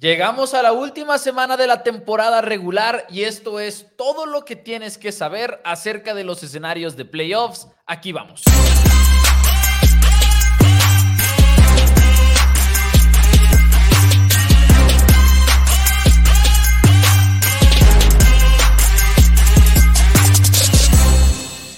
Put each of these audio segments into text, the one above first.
Llegamos a la última semana de la temporada regular y esto es todo lo que tienes que saber acerca de los escenarios de playoffs. Aquí vamos.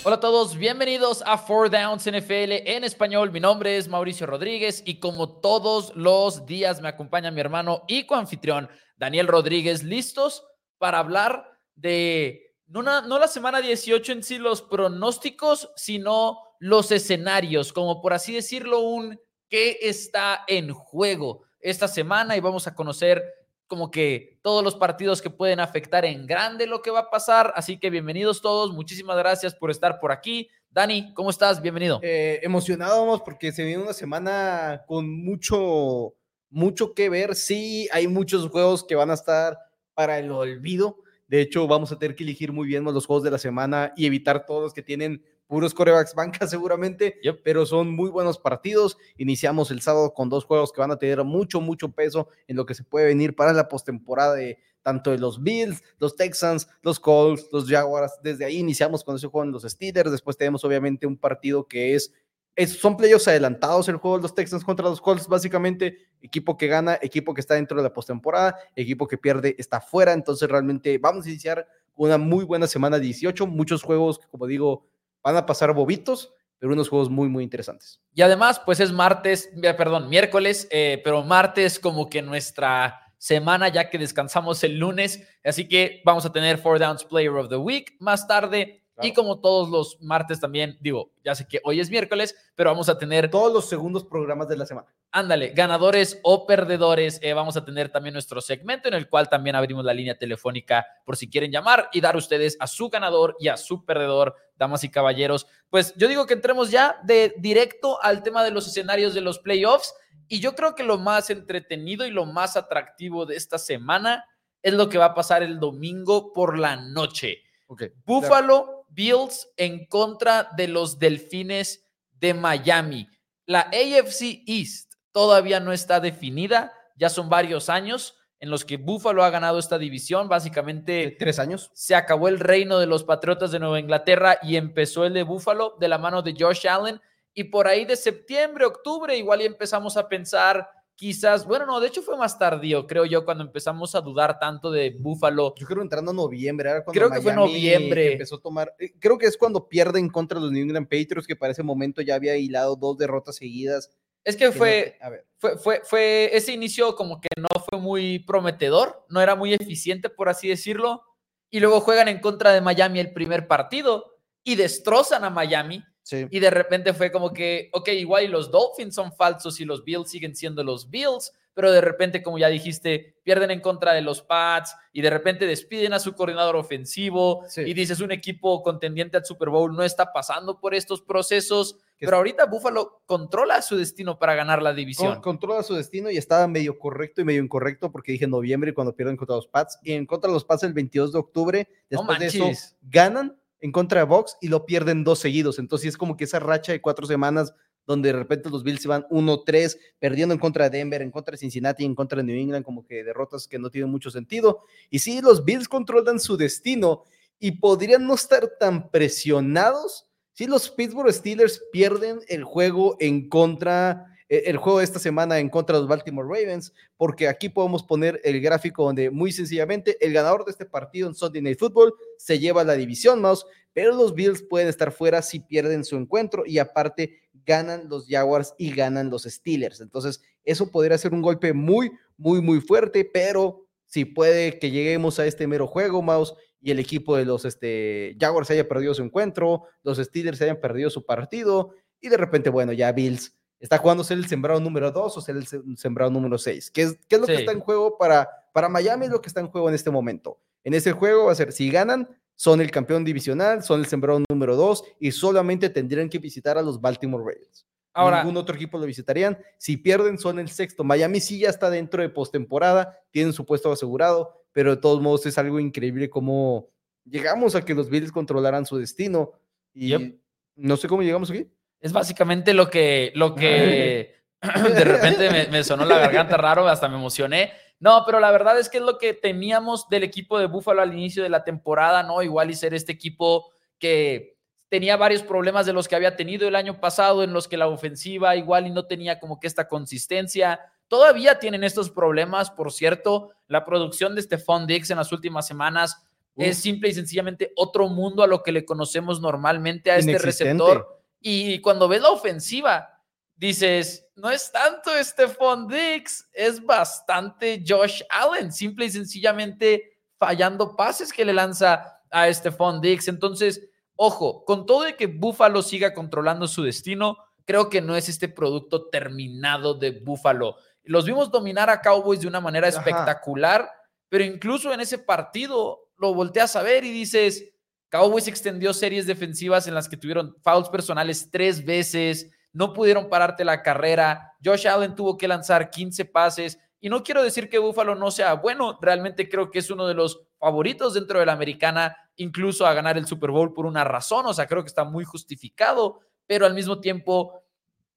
Hola a todos, bienvenidos a Four Downs NFL en español. Mi nombre es Mauricio Rodríguez y como todos los días me acompaña mi hermano y coanfitrión Daniel Rodríguez, listos para hablar de no, la semana 18 en sí los pronósticos, sino los escenarios, como por así decirlo, un qué está en juego esta semana y vamos a conocer como que todos los partidos que pueden afectar en grande lo que va a pasar. Así que bienvenidos todos, muchísimas gracias por estar por aquí. Dani, ¿cómo estás? Bienvenido. Eh, emocionados porque se viene una semana con mucho, mucho que ver. Sí, hay muchos juegos que van a estar para el olvido. De hecho, vamos a tener que elegir muy bien los juegos de la semana y evitar todos los que tienen puros corebacks banca seguramente, pero son muy buenos partidos. Iniciamos el sábado con dos juegos que van a tener mucho, mucho peso en lo que se puede venir para la postemporada de tanto de los Bills, los Texans, los Colts, los Jaguars. Desde ahí iniciamos con ese juego en los Steelers. Después tenemos obviamente un partido que es, es son playoffs adelantados el juego de los Texans contra los Colts, básicamente equipo que gana, equipo que está dentro de la postemporada, equipo que pierde está fuera. Entonces realmente vamos a iniciar una muy buena semana 18, muchos juegos que como digo Van a pasar bobitos, pero unos juegos muy, muy interesantes. Y además, pues es martes, eh, perdón, miércoles, eh, pero martes como que nuestra semana ya que descansamos el lunes. Así que vamos a tener Four Downs Player of the Week más tarde. Y como todos los martes también, digo, ya sé que hoy es miércoles, pero vamos a tener... Todos los segundos programas de la semana. Ándale, ganadores o perdedores. Eh, vamos a tener también nuestro segmento en el cual también abrimos la línea telefónica por si quieren llamar y dar ustedes a su ganador y a su perdedor, damas y caballeros. Pues yo digo que entremos ya de directo al tema de los escenarios de los playoffs. Y yo creo que lo más entretenido y lo más atractivo de esta semana es lo que va a pasar el domingo por la noche. Okay, Buffalo Bills en contra de los Delfines de Miami. La AFC East todavía no está definida, ya son varios años en los que Buffalo ha ganado esta división, básicamente tres años. Se acabó el reino de los Patriotas de Nueva Inglaterra y empezó el de Buffalo de la mano de Josh Allen y por ahí de septiembre, octubre igual y empezamos a pensar quizás, bueno, no, de hecho fue más tardío, creo yo, cuando empezamos a dudar tanto de Buffalo. Yo creo entrando en noviembre, era cuando creo que fue noviembre. Empezó a tomar, eh, creo que es cuando pierden contra los New England Patriots, que para ese momento ya había hilado dos derrotas seguidas. Es que, fue, fue, fue, fue, ese inicio como que no fue muy prometedor, no era muy eficiente, por así decirlo, y luego juegan en contra de Miami el primer partido y destrozan a Miami y de repente fue como que, ok, igual los Dolphins son falsos y los Bills siguen siendo los Bills, pero de repente, como ya dijiste, pierden en contra de los Pats y de repente despiden a su coordinador ofensivo y dices, un equipo contendiente al Super Bowl no está pasando por estos procesos, pero ahorita Buffalo controla su destino para ganar la división. controla su destino y estaba medio correcto y medio incorrecto porque dije noviembre cuando pierden contra los Pats y en contra de los Pats el 22 de octubre, después de eso ganan en contra de Box y lo pierden dos seguidos. Entonces es como que esa racha de cuatro semanas donde de repente los Bills se van 1-3, perdiendo en contra de Denver, en contra de Cincinnati, en contra de New England, como que derrotas que no tienen mucho sentido. Y sí, los Bills controlan su destino y podrían no estar tan presionados si los Pittsburgh Steelers pierden el juego en contra eh, el juego de esta semana en contra de los Baltimore Ravens, porque aquí podemos poner el gráfico donde muy sencillamente el ganador de este partido en Sunday Night Football se lleva la división mouse, pero los Bills pueden estar fuera si pierden su encuentro y aparte ganan los Jaguars y ganan los Steelers. Entonces, eso podría ser un golpe muy, muy, muy fuerte, pero si puede que lleguemos a este mero juego, Mouse, y el equipo de los este, Jaguars haya perdido su encuentro, los Steelers hayan perdido su partido, y de repente, bueno, ya Bills está jugando ser el sembrado número 2 o ser el sembrado número 6. ¿Qué es, qué es lo que está en juego para, para Miami? Es lo que está en juego en este momento. En ese juego va a ser, si ganan, son el campeón divisional, son el sembrado número 2 y solamente tendrían que visitar a los Baltimore Ravens. Ahora, Ningún otro equipo lo visitarían. Si pierden, son el sexto. Miami sí ya está dentro de postemporada, tienen su puesto asegurado, pero de todos modos es algo increíble cómo llegamos a que los Bills controlaran su destino. Y no sé cómo llegamos aquí. Es básicamente lo que, lo que de repente me, sonó la garganta raro, hasta me emocioné. No, pero la verdad es que es lo que teníamos del equipo de Búfalo al inicio de la temporada, ¿no? Igual y ser este equipo que tenía varios problemas de los que había tenido el año pasado, en los que la ofensiva igual y no tenía como que esta consistencia. Todavía tienen estos problemas, por cierto. La producción de Stephon Dix en las últimas semanas es simple y sencillamente otro mundo a lo que le conocemos normalmente a este receptor. Y cuando ves la ofensiva, dices, no es tanto Stephon Dix, es bastante Josh Allen, simple y sencillamente fallando pases que le lanza a Stephon Dix. Entonces, ojo, con todo de que Buffalo siga controlando su destino, creo que no es este producto terminado de Buffalo. Los vimos dominar a Cowboys de una manera espectacular, pero incluso en ese partido lo volteas a ver y dices, Cowboys extendió series defensivas en las que tuvieron fouls personales tres veces, no pudieron pararte la carrera, Josh Allen tuvo que lanzar 15 pases, y no quiero decir que Buffalo no sea bueno, realmente creo que es uno de los favoritos dentro de la americana, incluso a ganar el Super Bowl por una razón, o sea, creo que está muy justificado, pero al mismo tiempo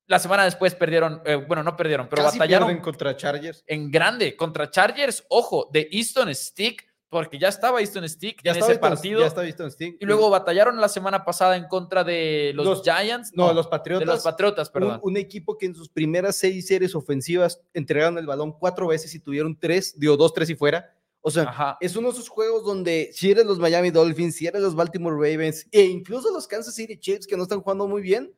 la semana después perdieron, eh, bueno, no perdieron, pero batallaron. contra Chargers. En grande, contra Chargers, ojo, de Easton Stick, porque ya estaba Easton Stick ya en ese partido. Ya estaba Easton Stick. Y luego batallaron la semana pasada en contra de los, Giants. No, los Patriotas. De los Patriotas, perdón. Un, equipo que en sus primeras seis series ofensivas entregaron el balón cuatro veces y tuvieron tres, dio dos, tres y fuera. O sea, es uno de esos juegos donde si eres los Miami Dolphins, si eres los Baltimore Ravens e incluso los Kansas City Chiefs que no están jugando muy bien,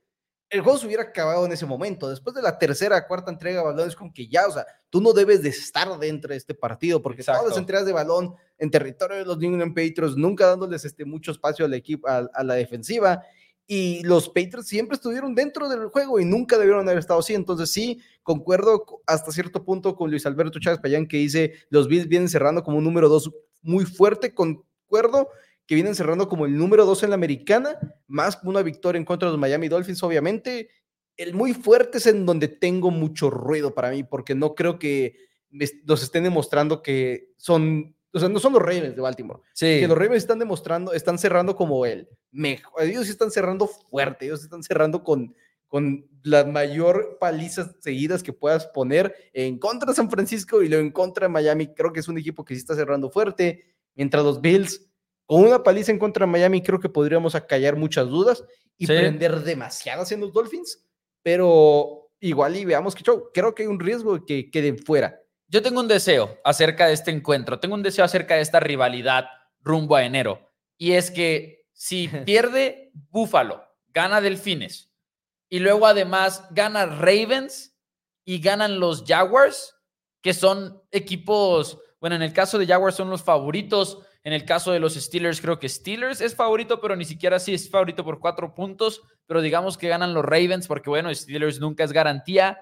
el juego se hubiera acabado en ese momento. Después de la tercera, cuarta entrega de balón, es como que ya, o sea, tú no debes de estar dentro de este partido, porque todas las entregas de balón en territorio de los New England Patriots, nunca dándoles este, mucho espacio al equipo, a, la defensiva, y los Patriots siempre estuvieron dentro del juego y nunca debieron haber estado así. Entonces, sí, concuerdo hasta cierto punto con Luis Alberto Chávez Payán, que dice, los Bills vienen cerrando como un número dos muy fuerte, concuerdo que vienen cerrando como el número dos en la americana, más una victoria en contra de los Miami Dolphins, obviamente. El muy fuerte es en donde tengo mucho ruido para mí, porque no creo que nos estén demostrando que son, o sea, no son los Ravens de Baltimore. Sí. Que los Ravens están demostrando, están cerrando como él. Mejor, ellos sí están cerrando fuerte, ellos están cerrando con, con las mayor palizas seguidas que puedas poner en contra de San Francisco y luego en contra de Miami. Creo que es un equipo que sí está cerrando fuerte, mientras los Bills con una paliza en contra de Miami creo que podríamos acallar muchas dudas y prender demasiadas en los Dolphins, pero igual y veamos que creo que hay un riesgo de que queden fuera. Yo tengo un deseo acerca de este encuentro, tengo un deseo acerca de esta rivalidad rumbo a enero, y es que si pierde Buffalo, gana Delfines, y luego además gana Ravens y ganan los Jaguars, que son equipos, bueno, en el caso de Jaguars son los favoritos en el caso de los Steelers, creo que Steelers es favorito, pero ni siquiera así es favorito por cuatro puntos. Pero digamos que ganan los Ravens, porque bueno, Steelers nunca es garantía.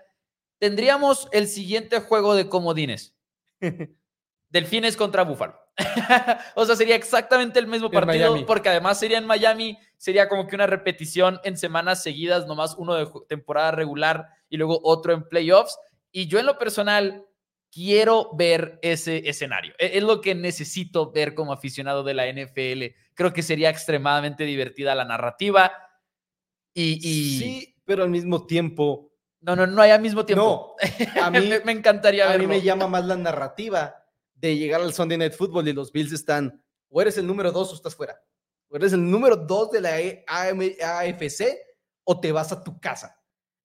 Tendríamos el siguiente juego de comodines: Delfines contra Buffalo. o sea, sería exactamente el mismo partido, porque además sería en Miami, sería como que una repetición en semanas seguidas, nomás uno de temporada regular y luego otro en playoffs. Y yo en lo personal quiero ver ese escenario. E-, es lo que necesito ver como aficionado de la NFL. Creo que sería extremadamente divertida la narrativa. Y, Sí, pero al mismo tiempo. No, no, no hay al mismo tiempo. No, a mí me, encantaría verlo. A mí me llama más la narrativa de llegar al Sunday Night Football y los Bills están, o eres el número dos o estás fuera. O eres el número dos de la AFC o te vas a tu casa.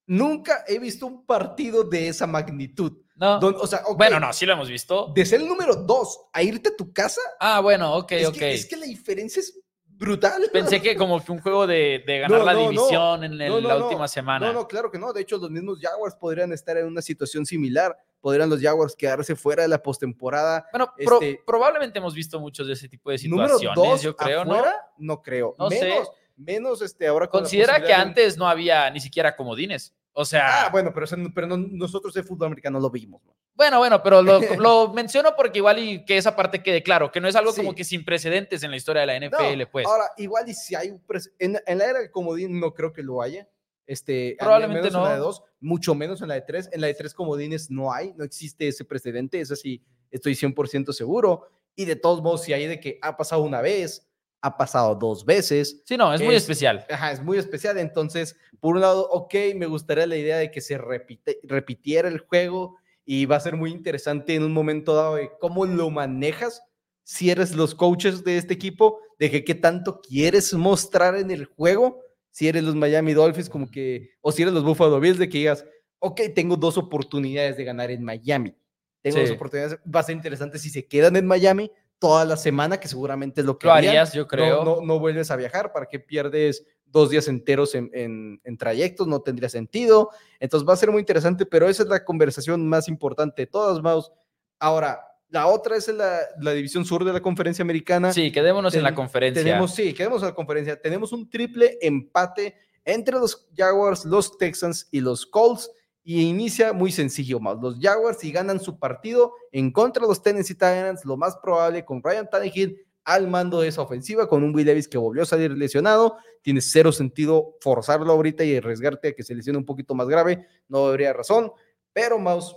Nunca he visto un partido de esa magnitud no. o sea, Bueno, no, sí lo hemos visto. De ser el número dos a irte a tu casa. Ah, bueno, ok, es ok. Que, es que la diferencia es brutal. Pensé que como que un juego de, ganar la división en la última semana. No, no, claro que no. De hecho, los mismos Jaguars podrían estar en una situación similar. Podrían los Jaguars quedarse fuera de la postemporada. Bueno, este probablemente hemos visto muchos de ese tipo de situaciones, yo creo, ¿no? No creo. No menos, sé. Menos este, ahora Considera que antes no había ni siquiera comodines. O sea. Ah, bueno, pero, pero nosotros de fútbol americano lo vimos. Bueno, bueno, pero lo, menciono porque igual y que esa parte quede claro, que no es algo como que sin precedentes en la historia de la NFL, pues. Ahora, igual y si hay un en, en, la era del comodín no creo que lo haya. Este, Probablemente no. En la de dos, mucho menos en la de tres. En la de tres comodines no hay, no existe ese precedente, eso sí, estoy 100% seguro. Y de todos modos, si hay de que ha pasado una vez, ha pasado dos veces. Sí, no, es muy especial. Ajá, es muy especial. Entonces, por un lado, ok, me gustaría la idea de que se repite, repitiera el juego y va a ser muy interesante en un momento dado de cómo lo manejas si eres los coaches de este equipo, de que qué tanto quieres mostrar en el juego, si eres los Miami Dolphins, como que, o si eres los Buffalo Bills, de que digas, ok, tengo dos oportunidades de ganar en Miami. Tengo dos oportunidades. Va a ser interesante si se quedan en Miami toda la semana, que seguramente es lo que lo harías, yo creo. No, no, vuelves a viajar, ¿para qué pierdes dos días enteros en, en, en, trayectos? No tendría sentido. Entonces va a ser muy interesante, pero esa es la conversación más importante de todas, Maus. Ahora, la otra es la, la, división sur de la conferencia americana. Sí, quedémonos en la conferencia. Tenemos, sí, quedémonos en la conferencia. Tenemos un triple empate entre los Jaguars, los Texans y los Colts y inicia muy sencillo más. Los Jaguars, si ganan su partido en contra de los Tennessee Titans, lo más probable con Ryan Tannehill al mando de esa ofensiva, con un Will Davis que volvió a salir lesionado, tiene cero sentido forzarlo ahorita y arriesgarte a que se lesione un poquito más grave, no habría razón, pero Mouse,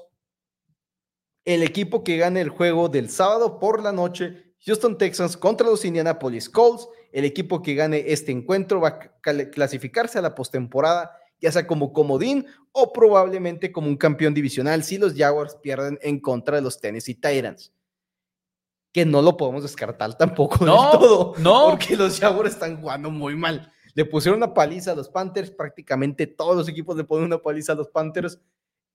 el equipo que gane el juego del sábado por la noche, Houston Texans contra los Indianapolis Colts, el equipo que gane este encuentro va a clasificarse a la postemporada ya sea como comodín o probablemente como un campeón divisional si los Jaguars pierden en contra de los Tennessee Titans. Que no lo podemos descartar tampoco no, del todo. No. Porque los Jaguars están jugando muy mal. Le pusieron una paliza a los Panthers, prácticamente todos los equipos le ponen una paliza a los Panthers.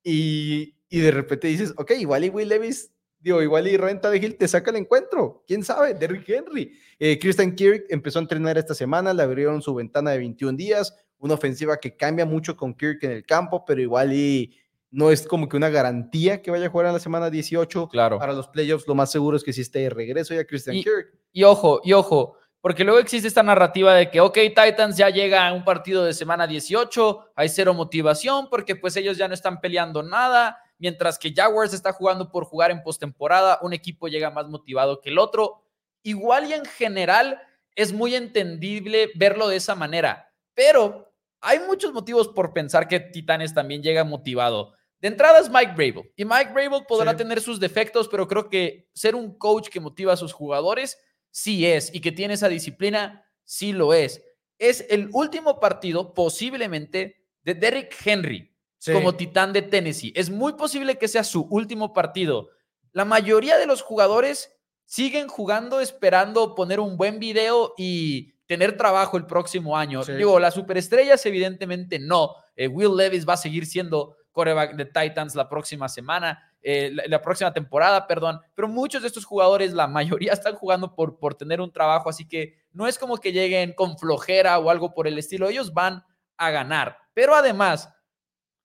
Y, y de repente dices, ok, igual y Will Levis, digo, igual y Renta de Hill te saca el encuentro. ¿Quién sabe? Derrick Henry. Eh, Christian Kirk empezó a entrenar esta semana, le abrieron su ventana de 21 días una ofensiva que cambia mucho con Kirk en el campo, pero igual y no es como que una garantía que vaya a jugar en la semana 18. Claro. Para los playoffs, lo más seguro es que si esté de regreso ya Christian Kirk. Y ojo, y ojo, porque luego existe esta narrativa de que, ok, Titans ya llega a un partido de semana 18, hay cero motivación porque pues ellos ya no están peleando nada, mientras que Jaguars está jugando por jugar en postemporada, un equipo llega más motivado que el otro. Igual y en general es muy entendible verlo de esa manera, pero hay muchos motivos por pensar que Titanes también llega motivado. De entrada es Mike Brable. Y Mike Brable podrá tener sus defectos, pero creo que ser un coach que motiva a sus jugadores, sí es. Y que tiene esa disciplina, sí lo es. Es el último partido, posiblemente, de Derrick Henry como titán de Tennessee. Es muy posible que sea su último partido. La mayoría de los jugadores siguen jugando esperando poner un buen video y tener trabajo el próximo año. Digo, las superestrellas evidentemente no. Eh, Will Levis va a seguir siendo coreback de Titans la próxima semana, eh, la, próxima temporada, perdón, pero muchos de estos jugadores, la mayoría están jugando por, por tener un trabajo, así que no es como que lleguen con flojera o algo por el estilo, ellos van a ganar. Pero además,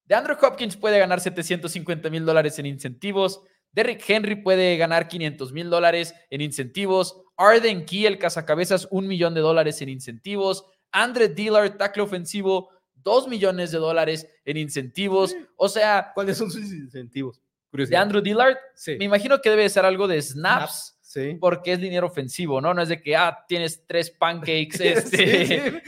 de Andrew Hopkins puede ganar 750 mil dólares en incentivos, Derrick Henry puede ganar 500 mil dólares en incentivos. Arden Key, el cazacabezas, un millón de dólares en incentivos. Andre Dillard, tackle ofensivo, dos millones de dólares en incentivos. O sea. ¿Cuáles son sus incentivos? De Andrew Dillard, me imagino que debe ser algo de snaps. Porque es dinero ofensivo, ¿no? No es de que, ah, tienes tres pancakes. este,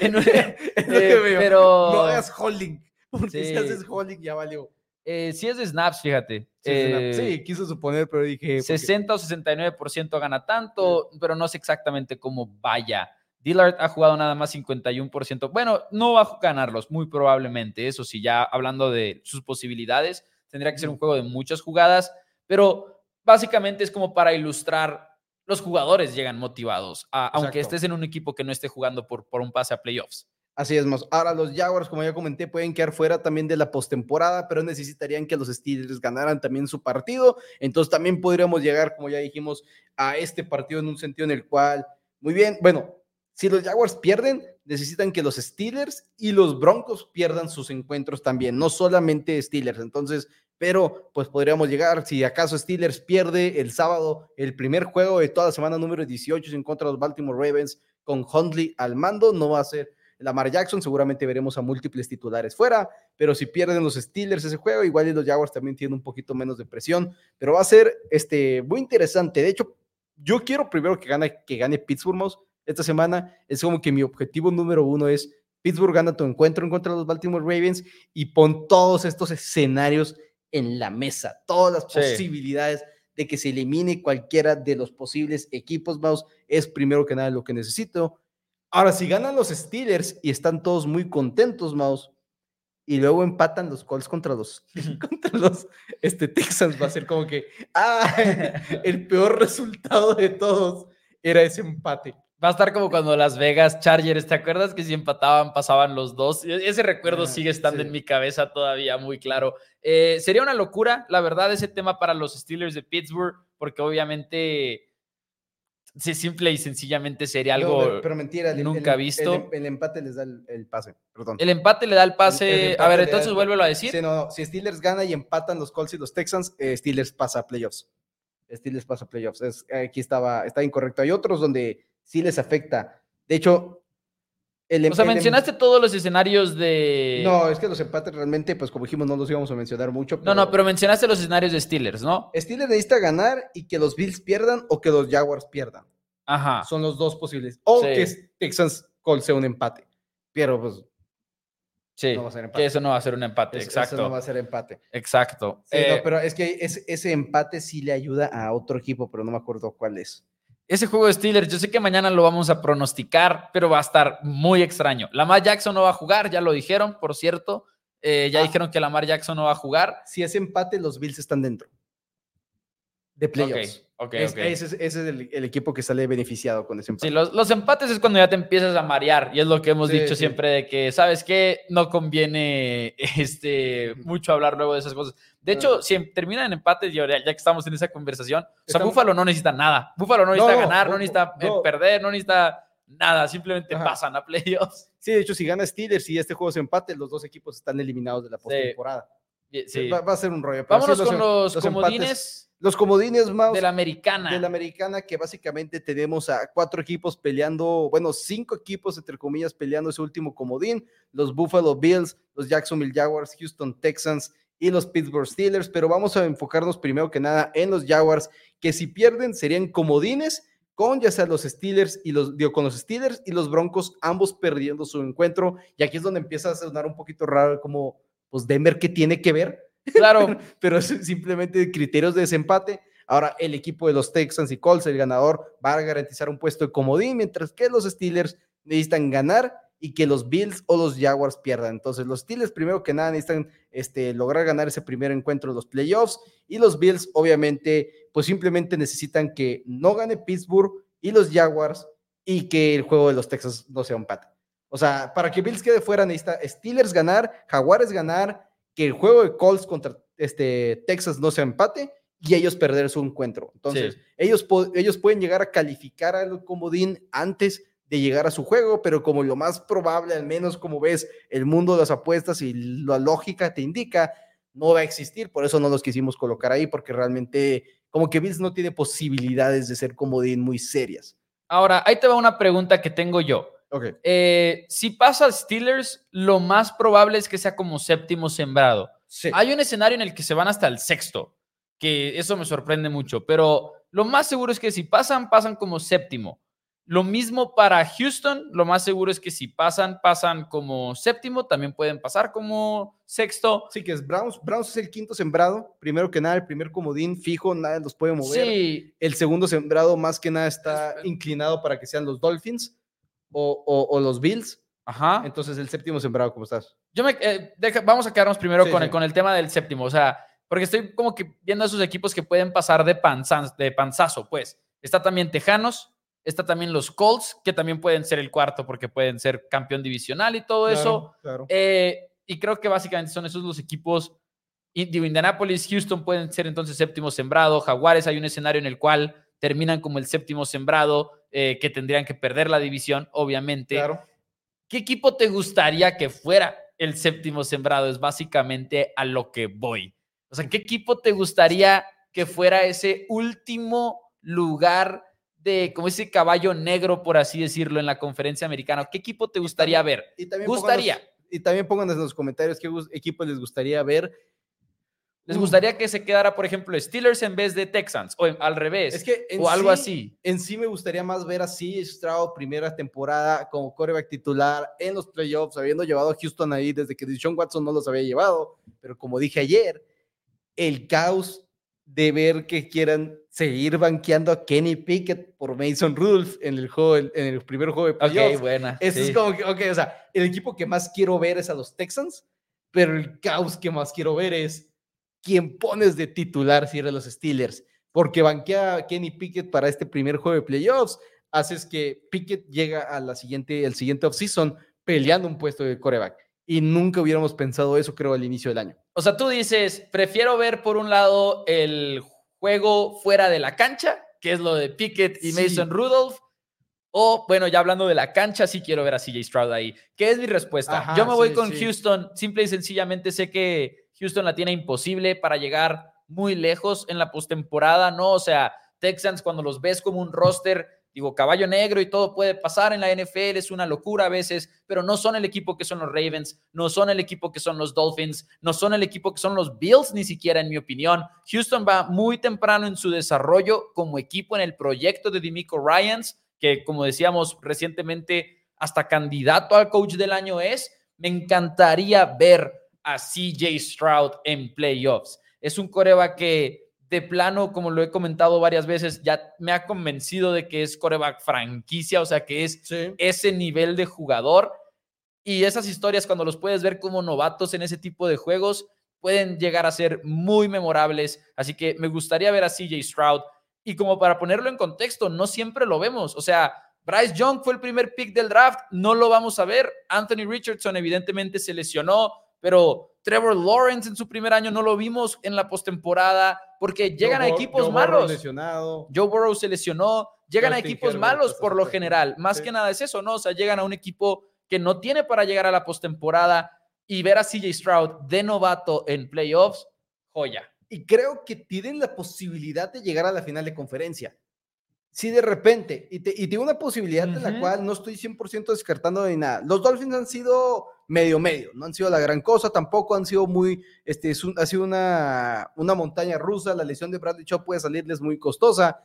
pero. No hagas holding. Porque si haces holding ya valió. Eh, sí es de snaps, fíjate. Sí, eh, quiso suponer, pero dije... 60 o 69% gana tanto, pero no sé exactamente cómo vaya. Dillard ha jugado nada más 51%. Bueno, no va a ganarlos, muy probablemente. Eso sí, ya hablando de sus posibilidades, tendría que ser un juego de muchas jugadas, pero básicamente es como para ilustrar, los jugadores llegan motivados, aunque estés en un equipo que no esté jugando por, por un pase a playoffs. Así es, más. Ahora los Jaguars, como ya comenté, pueden quedar fuera también de la postemporada, pero necesitarían que los Steelers ganaran también su partido. Entonces también podríamos llegar, como ya dijimos, a este partido en un sentido en el cual, muy bien, bueno, si los Jaguars pierden, necesitan que los Steelers y los Broncos pierdan sus encuentros también, no solamente Steelers. Entonces, pero pues podríamos llegar, si acaso Steelers pierde el sábado, el primer juego de toda la semana número 18 en contra de los Baltimore Ravens con Hundley al mando, no va a ser Lamar Jackson, seguramente veremos a múltiples titulares fuera, pero si pierden los Steelers ese juego, igual y los Jaguars también tienen un poquito menos de presión, pero va a ser este, muy interesante. De hecho, yo quiero primero que gane, que gane Pittsburgh esta semana. Es como que mi objetivo número uno es Pittsburgh gana tu encuentro en contra de los Baltimore Ravens y pon todos estos escenarios en la mesa, todas las posibilidades de que se elimine cualquiera de los posibles equipos, Mouse, es primero que nada lo que necesito. Ahora, si ganan los Steelers y están todos muy contentos, Maus, y luego empatan los Colts contra los, contra los este, Texans. Va a ser como que, ah, el peor resultado de todos era ese empate. Va a estar como cuando Las Vegas Chargers, ¿te acuerdas que si empataban pasaban los dos? E-, ese recuerdo ah, sigue estando en mi cabeza todavía muy claro. Eh, sería una locura, la verdad, ese tema para los Steelers de Pittsburgh, porque obviamente simple y sencillamente sería algo pero, mentira, nunca visto. El, empate les da el, pase, perdón. El empate le da el pase. a ver, entonces vuélvelo a decir. Sí, no, si Steelers gana y empatan los Colts y los Texans, eh, Steelers pasa a playoffs. Steelers pasa a playoffs. Es, aquí estaba, está incorrecto. Hay otros donde sí les afecta. De hecho, el, o sea, mencionaste todos los escenarios de. No, es que los empates realmente, pues como dijimos, no los íbamos a mencionar mucho. No, no, pero mencionaste los escenarios de Steelers, ¿no? Steelers necesita ganar y que los Bills pierdan o que los Jaguars pierdan. Ajá. Son los dos posibles. O que Texans Colts sea un empate. Pero pues. Sí, que eso no va a ser un empate, exacto. Eso no va a ser empate. Exacto. Sí, no, eh, pero es que ese, ese empate sí le ayuda a otro equipo, pero no me acuerdo cuál es. Ese juego de Steelers, yo sé que mañana lo vamos a pronosticar, pero va a estar muy extraño. Lamar Jackson no va a jugar, ya lo dijeron, por cierto. Eh, ya ah. dijeron que Lamar Jackson no va a jugar. Si es empate, los Bills están dentro de playoffs. Okay, okay, Ese, es, el, equipo que sale beneficiado con ese empate. Sí, los, empates es cuando ya te empiezas a marear y es lo que hemos dicho siempre de que, ¿sabes qué? No conviene este, mucho hablar luego de esas cosas. De hecho, si terminan en empates, ya, ya que estamos en esa conversación, o sea, Búfalo no necesita nada. Búfalo no necesita ganar, no, necesita eh, perder, no necesita nada, simplemente pasan a playoffs. Sí, de hecho, si gana Steelers y este juego se empate, los dos equipos están eliminados de la postemporada. Sí. Va, va, a ser un rollo. Vámonos con los, comodines. Los comodines más de la americana. De la americana, que básicamente tenemos a cuatro equipos peleando, bueno, cinco equipos, entre comillas, peleando ese último comodín. Los Buffalo Bills, los Jacksonville Jaguars, Houston Texans y los Pittsburgh Steelers. Pero vamos a enfocarnos primero que nada en los Jaguars, que si pierden serían comodines con ya sea los Steelers y los, digo, con los Steelers y los Broncos, ambos perdiendo su encuentro. Y aquí es donde empieza a sonar un poquito raro como, pues Denver, ¿qué tiene que ver? Claro, pero es simplemente criterios de desempate. Ahora el equipo de los Texans y Colts, el ganador, va a garantizar un puesto de comodín, mientras que los Steelers necesitan ganar y que los Bills o los Jaguars pierdan. Entonces, los Steelers, primero que nada, necesitan este, lograr ganar ese primer encuentro de los playoffs. Y los Bills, obviamente, pues simplemente necesitan que no gane Pittsburgh y los Jaguars y que el juego de los Texans no sea un empate. O sea, para que Bills quede fuera, necesita Steelers ganar, Jaguares ganar que el juego de Colts contra este, Texas no se empate y ellos perder su encuentro. Entonces, ellos, ellos pueden llegar a calificar al comodín antes de llegar a su juego, pero como lo más probable, al menos como ves, el mundo de las apuestas y la lógica te indica, no va a existir. Por eso no los quisimos colocar ahí, porque realmente como que Bills no tiene posibilidades de ser comodín muy serias. Ahora, ahí te va una pregunta que tengo yo. Eh, si pasa Steelers, lo más probable es que sea como séptimo sembrado. Hay un escenario en el que se van hasta el sexto, que eso me sorprende mucho, pero lo más seguro es que si pasan, pasan como séptimo. Lo mismo para Houston, lo más seguro es que si pasan, pasan como séptimo, también pueden pasar como sexto. Sí, que es Browns. Browns es el quinto sembrado. Primero que nada, el primer comodín fijo, nada los puede mover. Sí. El segundo sembrado, más que nada, está inclinado para que sean los Dolphins o, los Bills. Ajá. Entonces, el séptimo sembrado, ¿cómo estás? Yo me, eh, vamos a quedarnos primero con, El, con el tema del séptimo. O sea, porque estoy como que viendo a esos equipos que pueden pasar de, de panzazo, pues. Está también Tejanos, está también los Colts, que también pueden ser el cuarto porque pueden ser campeón divisional y todo eso. Eh, y creo que básicamente son esos los equipos. Digo, Indianapolis, Houston pueden ser entonces séptimo sembrado. Jaguares, hay un escenario en el cual terminan como el séptimo sembrado. Eh, que tendrían que perder la división, obviamente. Claro. ¿Qué equipo te gustaría que fuera el séptimo sembrado? Es básicamente a lo que voy. O sea, ¿qué equipo te gustaría que fuera ese último lugar de, como ese caballo negro, por así decirlo, en la conferencia americana? ¿Qué equipo te gustaría ver? Y también gustaría. y también en los comentarios qué equipo les gustaría ver ¿Les gustaría que se quedara, por ejemplo, Steelers en vez de Texans? O al revés. Es que o algo así. En sí me gustaría más ver así Stroud primera temporada como coreback titular en los playoffs, habiendo llevado a Houston ahí desde que Deshaun Watson no los había llevado. Pero como dije ayer, el caos de ver que quieran seguir banqueando a Kenny Pickett por Mason Rudolph en el juego, en el primer juego de playoffs. Ok, buena. Eso es como que, ok, o sea, el equipo que más quiero ver es a los Texans pero el caos que más quiero ver es quién pones de titular si eres los Steelers, porque banquea a Kenny Pickett para este primer juego de playoffs, haces que Pickett llega a la siguiente, el siguiente offseason peleando un puesto de coreback. Y nunca hubiéramos pensado eso, creo, al inicio del año. O sea, tú dices, prefiero ver por un lado el juego fuera de la cancha, que es lo de Pickett y Mason Rudolph, o, bueno, ya hablando de la cancha, sí quiero ver a CJ Stroud ahí. ¿Qué es mi respuesta? Yo me voy con Houston. Simple y sencillamente sé que Houston la tiene imposible para llegar muy lejos en la postemporada, ¿no? O sea, Texans, cuando los ves como un roster, digo, caballo negro y todo puede pasar en la NFL, es una locura a veces, pero no son el equipo que son los Ravens, no son el equipo que son los Dolphins, no son el equipo que son los Bills, ni siquiera en mi opinión. Houston va muy temprano en su desarrollo como equipo en el proyecto de Dimico Ryans que como decíamos recientemente, hasta candidato al coach del año es, me encantaría ver a CJ Stroud en playoffs. Es un coreback que de plano, como lo he comentado varias veces, ya me ha convencido de que es coreback franquicia, o sea, que es ese nivel de jugador. Y esas historias, cuando los puedes ver como novatos en ese tipo de juegos, pueden llegar a ser muy memorables. Así que me gustaría ver a CJ Stroud y como para ponerlo en contexto, no siempre lo vemos. O sea, Bryce Young fue el primer pick del draft, no lo vamos a ver. Anthony Richardson evidentemente se lesionó, pero Trevor Lawrence en su primer año no lo vimos en la postemporada porque llegan a equipos Joe malos. Lesionado. Joe Burrow se lesionó, llegan a equipos malos por lo general. Más que nada es eso, ¿no? O sea, llegan a un equipo que no tiene para llegar a la postemporada y ver a CJ Stroud de novato en playoffs, joya y creo que tienen la posibilidad de llegar a la final de conferencia. Si de repente, y, te, tiene una posibilidad en la cual no estoy 100% descartando de nada. Los Dolphins han sido medio medio, no han sido la gran cosa, tampoco han sido muy, este, ha sido una, una montaña rusa, la lesión de Bradley Chop puede salirles muy costosa.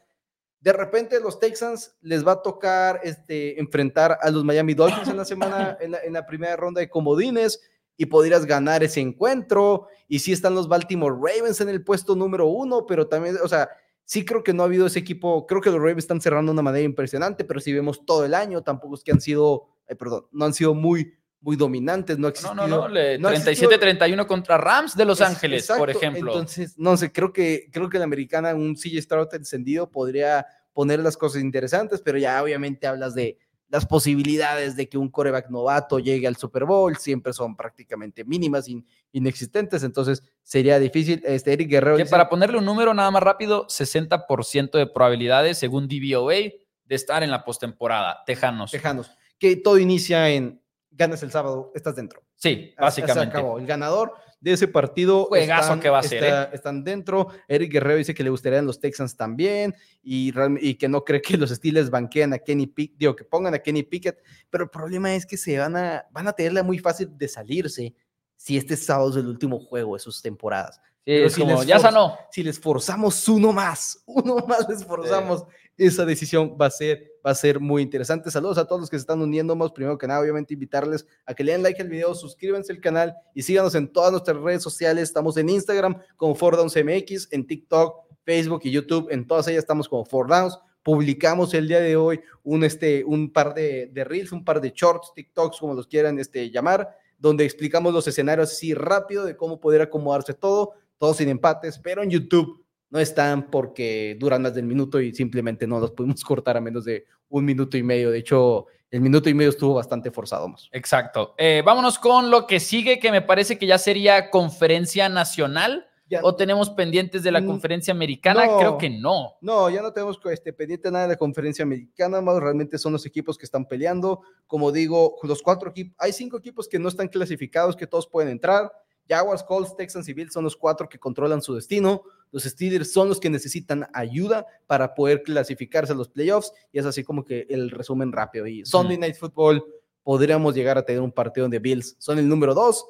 De repente los Texans les va a tocar este, enfrentar a los Miami Dolphins en la semana, en la, en la primera ronda de comodines y podrías ganar ese encuentro. Y sí están los Baltimore Ravens en el puesto número uno, pero también, o sea, sí creo que no ha habido ese equipo. Creo que los Ravens están cerrando de una manera impresionante, pero si vemos todo el año, tampoco es que han sido, perdón, no han sido muy, muy dominantes. No, existido, no, no, no, 37-31 contra Rams de Los Ángeles, por ejemplo. Entonces, no sé, creo que, creo que la americana, un CJ Stroud encendido, podría poner las cosas interesantes, pero ya obviamente hablas de las posibilidades de que un coreback novato llegue al Super Bowl siempre son prácticamente mínimas, inexistentes, entonces sería difícil. Este Eric Guerrero. Que para ponerle un número nada más rápido, 60% de probabilidades, según DVOA, de estar en la postemporada. Tejanos. Tejanos. Que todo inicia en ganas el sábado, estás dentro. Sí, básicamente. Se acabó. El ganador de ese partido. Juegazo que va a ser. ¿eh? Están dentro. Eric Guerrero dice que le gustarían los Texans también y, y que no cree que los Steelers banqueen a Kenny Pickett, digo, que pongan a Kenny Pickett, pero el problema es que se van a, van a tenerla muy fácil de salirse si este sábado es el último juego de sus temporadas. es como, ya sanó. Si les forzamos uno más, uno más les forzamos esa decisión va a ser, va a ser muy interesante. Saludos a todos los que se están uniendo. Primero que nada, obviamente, invitarles a que le den like al video, suscríbanse al canal y síganos en todas nuestras redes sociales. Estamos en Instagram como ForDownsMX, en TikTok, Facebook y YouTube. En todas ellas estamos como ForDowns. Publicamos el día de hoy un, este, un par de, de reels, un par de shorts, TikToks, como los quieran este, llamar, donde explicamos los escenarios así rápido de cómo poder acomodarse todo, todo sin empates, pero en YouTube no están porque duran más del minuto y simplemente no los pudimos cortar a menos de un minuto y medio. De hecho, el minuto y medio estuvo bastante forzado más. Exacto. Eh, vámonos con lo que sigue, que me parece que ya sería conferencia nacional. ¿O tenemos pendientes de la mm, conferencia americana? Creo que no. No, ya no tenemos este, pendiente nada de la conferencia americana, más realmente son los equipos que están peleando. Como digo, los cuatro equipos, hay cinco equipos que no están clasificados, que todos pueden entrar. Jaguars, Colts, Texans y Bills son los cuatro que controlan su destino. Los Steelers son los que necesitan ayuda para poder clasificarse a los playoffs. Y es así como que el resumen rápido. Y Sunday Night Football podríamos llegar a tener un partido donde Bills son el número dos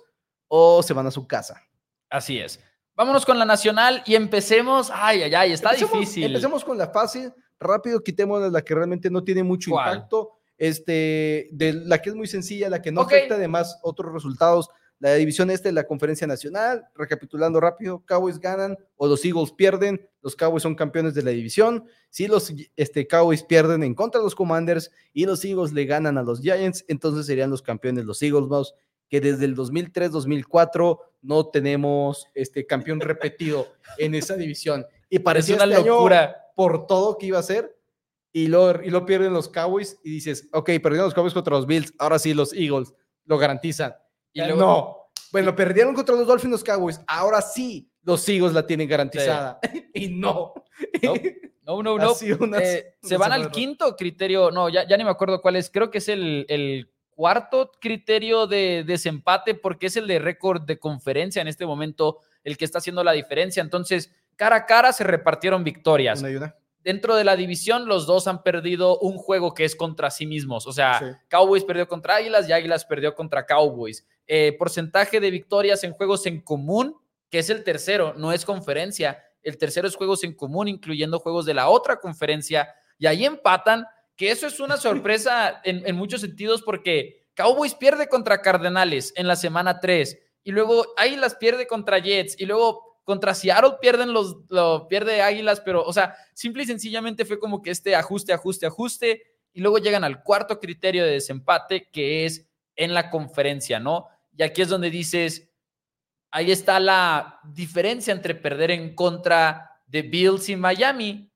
o se van a su casa. Así es. Vámonos con la nacional y empecemos. Ay, ay, ay, está difícil. Empecemos con la fácil. Rápido, quitemos la que realmente no tiene mucho impacto. Este, de la que es muy sencilla, la que no afecta además otros resultados la división este de la conferencia nacional, recapitulando rápido, Cowboys ganan o los Eagles pierden, los Cowboys son campeones de la división. Si los este, Cowboys pierden en contra de los Commanders y los Eagles le ganan a los Giants, entonces serían los campeones los Eagles. que desde el 2003-2004 no tenemos este campeón repetido en esa división. Y parecía una este locura por todo que iba a ser. Y lo, y lo pierden los Cowboys y dices, ok, perdieron los Cowboys contra los Bills, ahora sí los Eagles lo garantizan. Y luego, no, bueno, perdieron contra los Dolphins los Cowboys, ahora sí los Eagles la tienen garantizada. y no. No, no, no. Eh, se van al quinto criterio, no, ya, ya ni me acuerdo cuál es, creo que es el, el cuarto criterio de desempate porque es el de récord de conferencia en este momento el que está haciendo la diferencia. Entonces, cara a cara se repartieron victorias. Dentro de la división, los dos han perdido un juego que es contra sí mismos. O sea, Cowboys perdió contra Águilas y Águilas perdió contra Cowboys. Eh, porcentaje de victorias en juegos en común, que es el tercero, no es conferencia. El tercero es juegos en común, incluyendo juegos de la otra conferencia. Y ahí empatan que eso es una sorpresa en, muchos sentidos porque Cowboys pierde contra Cardenales en la semana 3 y luego Águilas pierde contra Jets y luego contra Seattle pierden los, lo pierde Águilas, pero, o sea, simple y sencillamente fue como que este ajuste, ajuste, ajuste y luego llegan al cuarto criterio de desempate que es en la conferencia, ¿no? Y aquí es donde dices, ahí está la diferencia entre perder en contra de Bills y Miami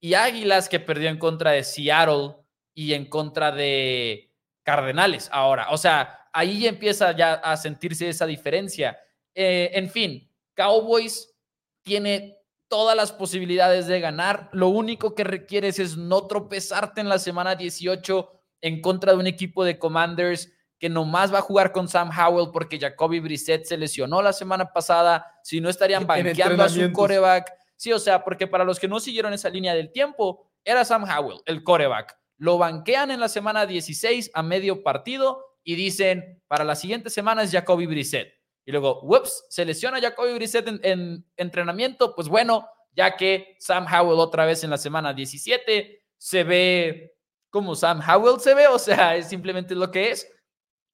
y Águilas que perdió en contra de Seattle y en contra de Cardenales ahora. O sea, ahí empieza ya a sentirse esa diferencia. Eh, en fin, Cowboys tiene todas las posibilidades de ganar. Lo único que requieres es no tropezarte en la semana 18 en contra de un equipo de Commanders que nomás va a jugar con Sam Howell porque Jacoby Brissett se lesionó la semana pasada. Si no estarían banqueando a su coreback Sí, o sea, porque para los que no siguieron esa línea del tiempo, era Sam Howell, el coreback. Lo banquean en la semana 16 a medio partido y dicen, para la siguiente semana es Jacoby Brissett. Y luego, whoops, se lesiona Jacoby Brissett en, entrenamiento. Pues bueno, ya que Sam Howell otra vez en la semana 17 se ve como Sam Howell se ve, o sea, es simplemente lo que es.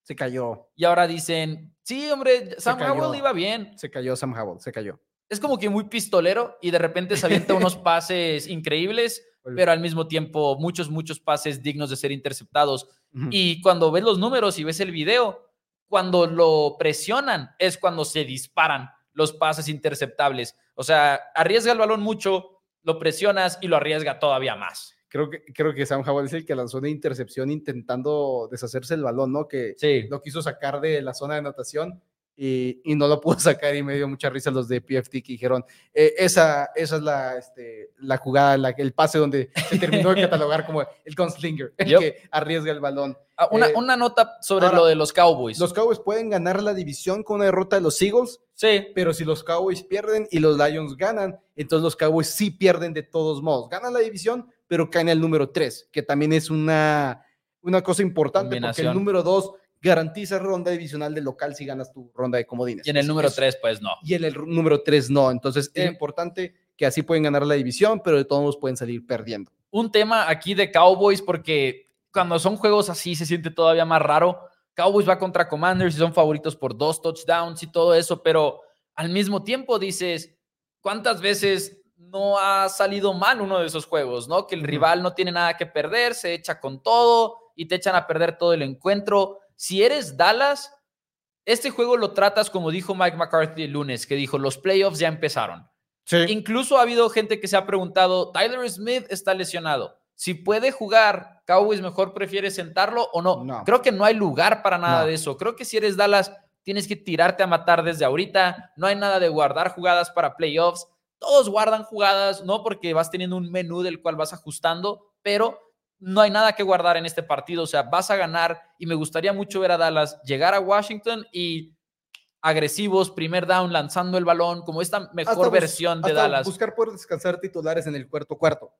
Se cayó. Y ahora dicen, sí, hombre, Sam Howell iba bien. Se cayó Sam Howell, se cayó es como que muy pistolero y de repente se avienta unos pases increíbles, pero al mismo tiempo muchos, muchos pases dignos de ser interceptados. Y cuando ves los números y ves el video, cuando lo presionan es cuando se disparan los pases interceptables. O sea, arriesga el balón mucho, lo presionas y lo arriesga todavía más. Creo que, creo que Sam Howell es el que lanzó una intercepción intentando deshacerse el balón, ¿no? Que lo quiso sacar de la zona de anotación y, no lo pudo sacar y me dio mucha risa los de PFT que dijeron, eh, esa, esa es la, este, la jugada, la, el pase donde se terminó de catalogar como el gunslinger, el que arriesga el balón. Ah, una, eh, una, nota sobre lo de los Cowboys. Los Cowboys pueden ganar la división con una derrota de los Eagles, sí. pero si los Cowboys pierden y los Lions ganan, entonces los Cowboys sí pierden de todos modos. Ganan la división, pero caen el número 3, que también es una, una cosa importante porque el número 2 garantiza ronda divisional de local si ganas tu ronda de comodines. Y en el número 3, pues no. Y en el número 3 no. Entonces es importante que así pueden ganar la división, pero de todos modos pueden salir perdiendo. Un tema aquí de Cowboys, porque cuando son juegos así se siente todavía más raro. Cowboys va contra Commanders y son favoritos por dos touchdowns y todo eso, pero al mismo tiempo dices, ¿cuántas veces no ha salido mal uno de esos juegos, ¿no? Que el rival no tiene nada que perder, se echa con todo y te echan a perder todo el encuentro si eres Dallas, este juego lo tratas como dijo Mike McCarthy el lunes, que dijo, los playoffs ya empezaron. Incluso ha habido gente que se ha preguntado, Tyler Smith está lesionado. Si puede jugar, Cowboys mejor prefiere sentarlo o no. Creo que no hay lugar para nada de eso. Creo que si eres Dallas, tienes que tirarte a matar desde ahorita. No hay nada de guardar jugadas para playoffs. Todos guardan jugadas, no porque vas teniendo un menú del cual vas ajustando, pero no hay nada que guardar en este partido, o sea, vas a ganar y me gustaría mucho ver a Dallas llegar a Washington y agresivos, primer down, lanzando el balón, como esta mejor versión de Dallas. Buscar poder descansar titulares en el cuarto cuarto.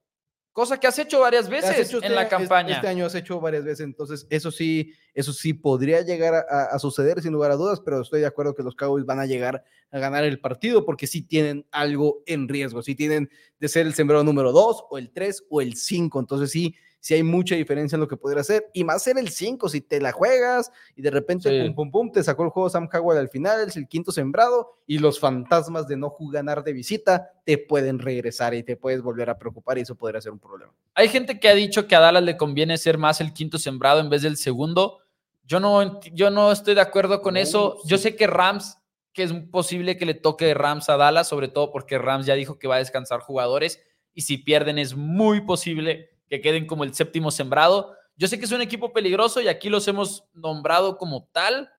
Cosa que has hecho varias veces en la campaña. Este año has hecho varias veces, entonces eso sí, eso sí podría llegar a, suceder sin lugar a dudas, pero estoy de acuerdo que los Cowboys van a llegar a ganar el partido porque sí tienen algo en riesgo, sí tienen de ser el sembrado número 2 o el 3 o el 5, entonces sí, si hay mucha diferencia en lo que podría hacer. Y más ser el 5, si te la juegas y de repente, pum, pum, pum, te sacó el juego Sam Howell al final, es el quinto sembrado y los fantasmas de no ganar de visita te pueden regresar y te puedes volver a preocupar y eso podría ser un problema. Hay gente que ha dicho que a Dallas le conviene ser más el quinto sembrado en vez del segundo. Yo no, yo no estoy de acuerdo con eso. Yo sé que Rams, que es posible que le toque Rams a Dallas, sobre todo porque Rams ya dijo que va a descansar jugadores y si pierden es muy posible que queden como el séptimo sembrado. Yo sé que es un equipo peligroso y aquí los hemos nombrado como tal,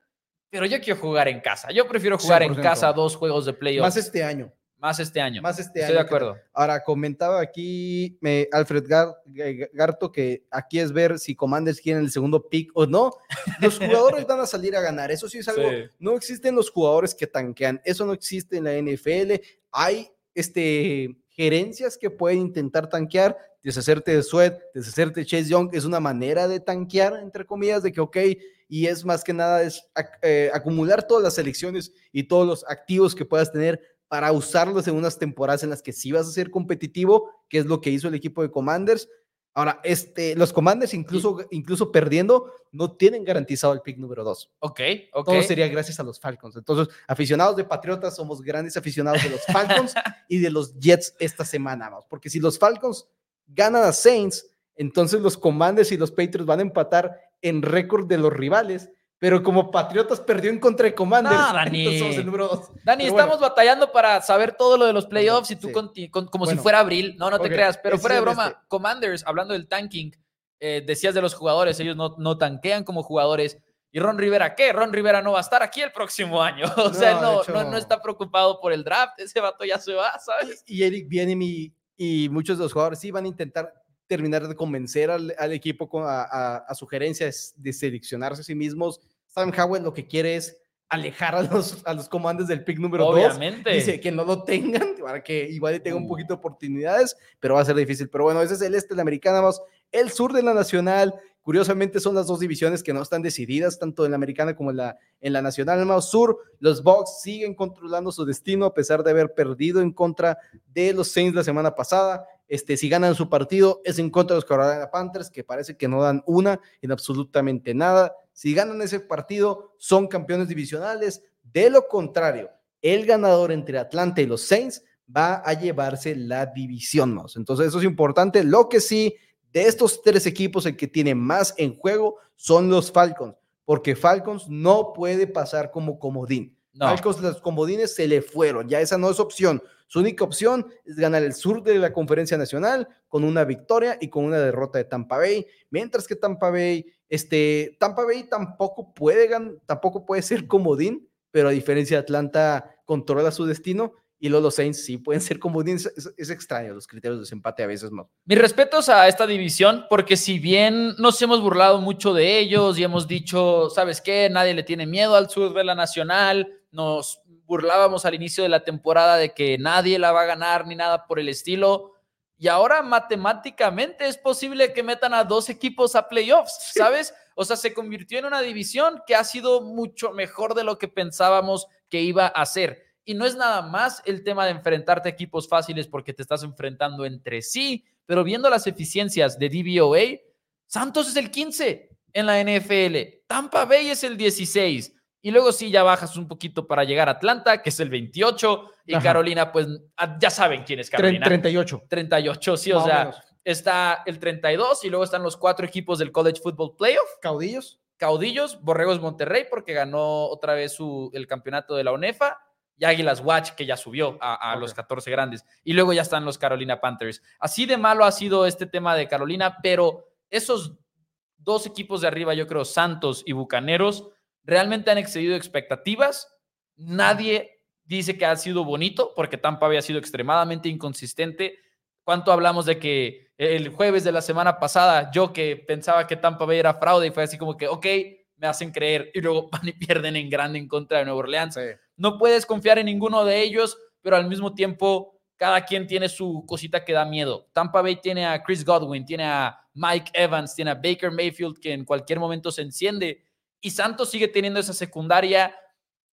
pero yo quiero jugar en casa. Yo prefiero jugar en casa dos juegos de playoffs. Más este año. Más este año. Más este Estoy de acuerdo. Ahora, comentaba aquí Alfred Garto que aquí es ver si Commanders quieren el segundo pick o no. Los jugadores van a salir a ganar. Eso sí es algo. No existen los jugadores que tanquean. Eso no existe en la NFL. Hay este, gerencias que pueden intentar tanquear, deshacerte de Sweat, deshacerte de Chase Young. Es una manera de tanquear, entre comillas, de que, ok, y es más que nada es eh, acumular todas las selecciones y todos los activos que puedas tener para usarlos en unas temporadas en las que sí vas a ser competitivo, que es lo que hizo el equipo de Commanders. Ahora, este, los Commanders, incluso, incluso perdiendo, no tienen garantizado el pick número 2. Ok, ok. Todo sería gracias a los Falcons. Entonces, aficionados de Patriotas, somos grandes aficionados de los Falcons y de los Jets esta semana. Porque si los Falcons ganan a Saints, entonces los Commanders y los Patriots van a empatar en récord de los rivales pero como Patriotas perdió en contra de Commanders, no, Dani. somos el número dos. Dani, estamos batallando para saber todo lo de los playoffs y tú como si fuera abril. No, no te creas, pero fuera de broma, este. Commanders, hablando del tanking, eh, decías de los jugadores, ellos no, no tanquean como jugadores. ¿Y Ron Rivera qué? Ron Rivera no va a estar aquí el próximo año. O sea, no, no, está preocupado por el draft. Ese vato ya se va, ¿sabes? Y, Eric Bienemy y muchos de los jugadores sí van a intentar terminar de convencer al, equipo con, a, a, sugerencias de seleccionarse a sí mismos. Sam Howell lo que quiere es alejar a los, a los comandos del pick número 2. Obviamente. Dice que no lo tengan para que igual tenga un uh. poquito de oportunidades, pero va a ser difícil. Pero bueno, ese es el este de la americana, vamos. El sur de la nacional, curiosamente son las dos divisiones que no están decididas, tanto en la americana como en la, en la nacional. Más sur, los Bucks siguen controlando su destino a pesar de haber perdido en contra de los Saints la semana pasada. Este, si ganan su partido, es en contra de los Carolina Panthers, que parece que no dan una en absolutamente nada. Si ganan ese partido, son campeones divisionales. De lo contrario, el ganador entre Atlanta y los Saints va a llevarse la división más. Entonces, eso es importante. Lo que sí, de estos tres equipos, el que tiene más en juego son los Falcons, porque Falcons no puede pasar como comodín. Falcons, los comodines se le fueron, ya esa no es opción. Su única opción es ganar el sur de la conferencia nacional con una victoria y con una derrota de Tampa Bay, mientras que Tampa Bay, este, Tampa Bay tampoco puede, tampoco puede ser comodín, pero a diferencia de Atlanta controla su destino y los Saints sí pueden ser comodines. Es, es, extraño los criterios de desempate a veces no. Mis respetos a esta división, porque si bien nos hemos burlado mucho de ellos y hemos dicho, ¿sabes qué? Nadie le tiene miedo al sur de la nacional, nos burlábamos al inicio de la temporada de que nadie la va a ganar ni nada por el estilo. Y ahora matemáticamente es posible que metan a dos equipos a playoffs, ¿sabes? O sea, se convirtió en una división que ha sido mucho mejor de lo que pensábamos que iba a ser. Y no es nada más el tema de enfrentarte a equipos fáciles porque te estás enfrentando entre sí, pero viendo las eficiencias de DVOA, Santos es el 15 en la NFL, Tampa Bay es el 16, y luego sí, ya bajas un poquito para llegar a Atlanta, que es el 28, y Carolina, pues ah, ya saben quién es Carolina. 38. 38, sí, o sea, está el 32 y luego están los cuatro equipos del College Football Playoff. Caudillos. Caudillos, Borregos Monterrey, porque ganó otra vez su, el campeonato de la UNEFA, y Águilas Watch, que ya subió a, los 14 grandes. Y luego ya están los Carolina Panthers. Así de malo ha sido este tema de Carolina, pero esos dos equipos de arriba, yo creo, Santos y Bucaneros, realmente han excedido expectativas. Nadie dice que ha sido bonito porque Tampa había sido extremadamente inconsistente. ¿Cuánto hablamos de que el jueves de la semana pasada yo que pensaba que Tampa Bay era fraude y fue así como que, ok, me hacen creer y luego van y pierden en grande en contra de Nueva Orleans. No puedes confiar en ninguno de ellos, pero al mismo tiempo cada quien tiene su cosita que da miedo. Tampa Bay tiene a Chris Godwin, tiene a Mike Evans, tiene a Baker Mayfield que en cualquier momento se enciende y Santos sigue teniendo esa secundaria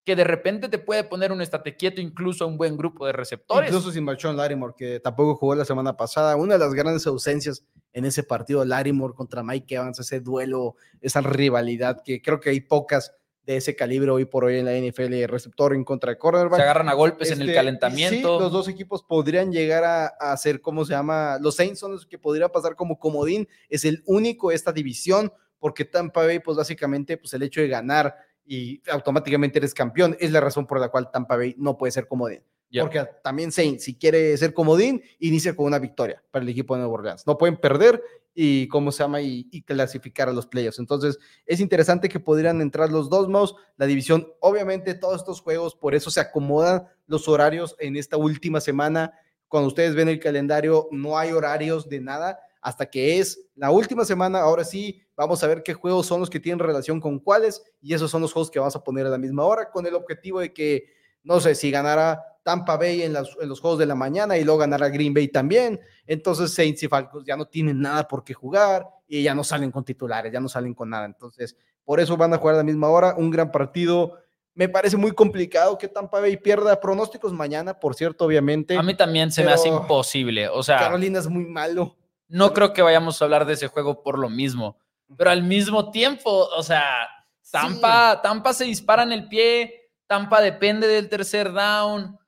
que de repente te puede poner un estate quieto incluso a un buen grupo de receptores. Incluso sin Marchón Larimore, que tampoco jugó la semana pasada. Una de las grandes ausencias en ese partido, Larimore contra Mike Evans, ese duelo, esa rivalidad que creo que hay pocas de ese calibre hoy por hoy en la NFL, receptor en contra de cornerback. Se agarran a golpes en el este, calentamiento. Sí, los dos equipos podrían llegar a, a ser, ¿cómo se llama? Los Saints son los que podría pasar como comodín. Es el único esta división porque Tampa Bay, pues básicamente, pues el hecho de ganar y automáticamente eres campeón es la razón por la cual Tampa Bay no puede ser comodín. Porque también Saints, si quiere ser comodín, inicia con una victoria para el equipo de Nueva Orleans. No pueden perder y cómo se llama y, clasificar a los playoffs. Entonces, es interesante que pudieran entrar los dos mouse. La división, obviamente, todos estos juegos, por eso se acomodan los horarios en esta última semana. Cuando ustedes ven el calendario, no hay horarios de nada hasta que es la última semana. Ahora sí, vamos a ver qué juegos son los que tienen relación con cuáles y esos son los juegos que vamos a poner a la misma hora con el objetivo de que, no sé, si ganara Tampa Bay en, los juegos de la mañana y luego ganará Green Bay también. Entonces Saints y Falcons ya no tienen nada por qué jugar y ya no salen con titulares, ya no salen con nada. Entonces, por eso van a jugar a la misma hora. Un gran partido. Me parece muy complicado que Tampa Bay pierda pronósticos mañana, por cierto, obviamente. A mí también se me hace imposible. O sea, Carolina es muy malo. No creo que vayamos a hablar de ese juego por lo mismo. Pero al mismo tiempo, o sea, Tampa, Tampa se dispara en el pie, Tampa depende del tercer down.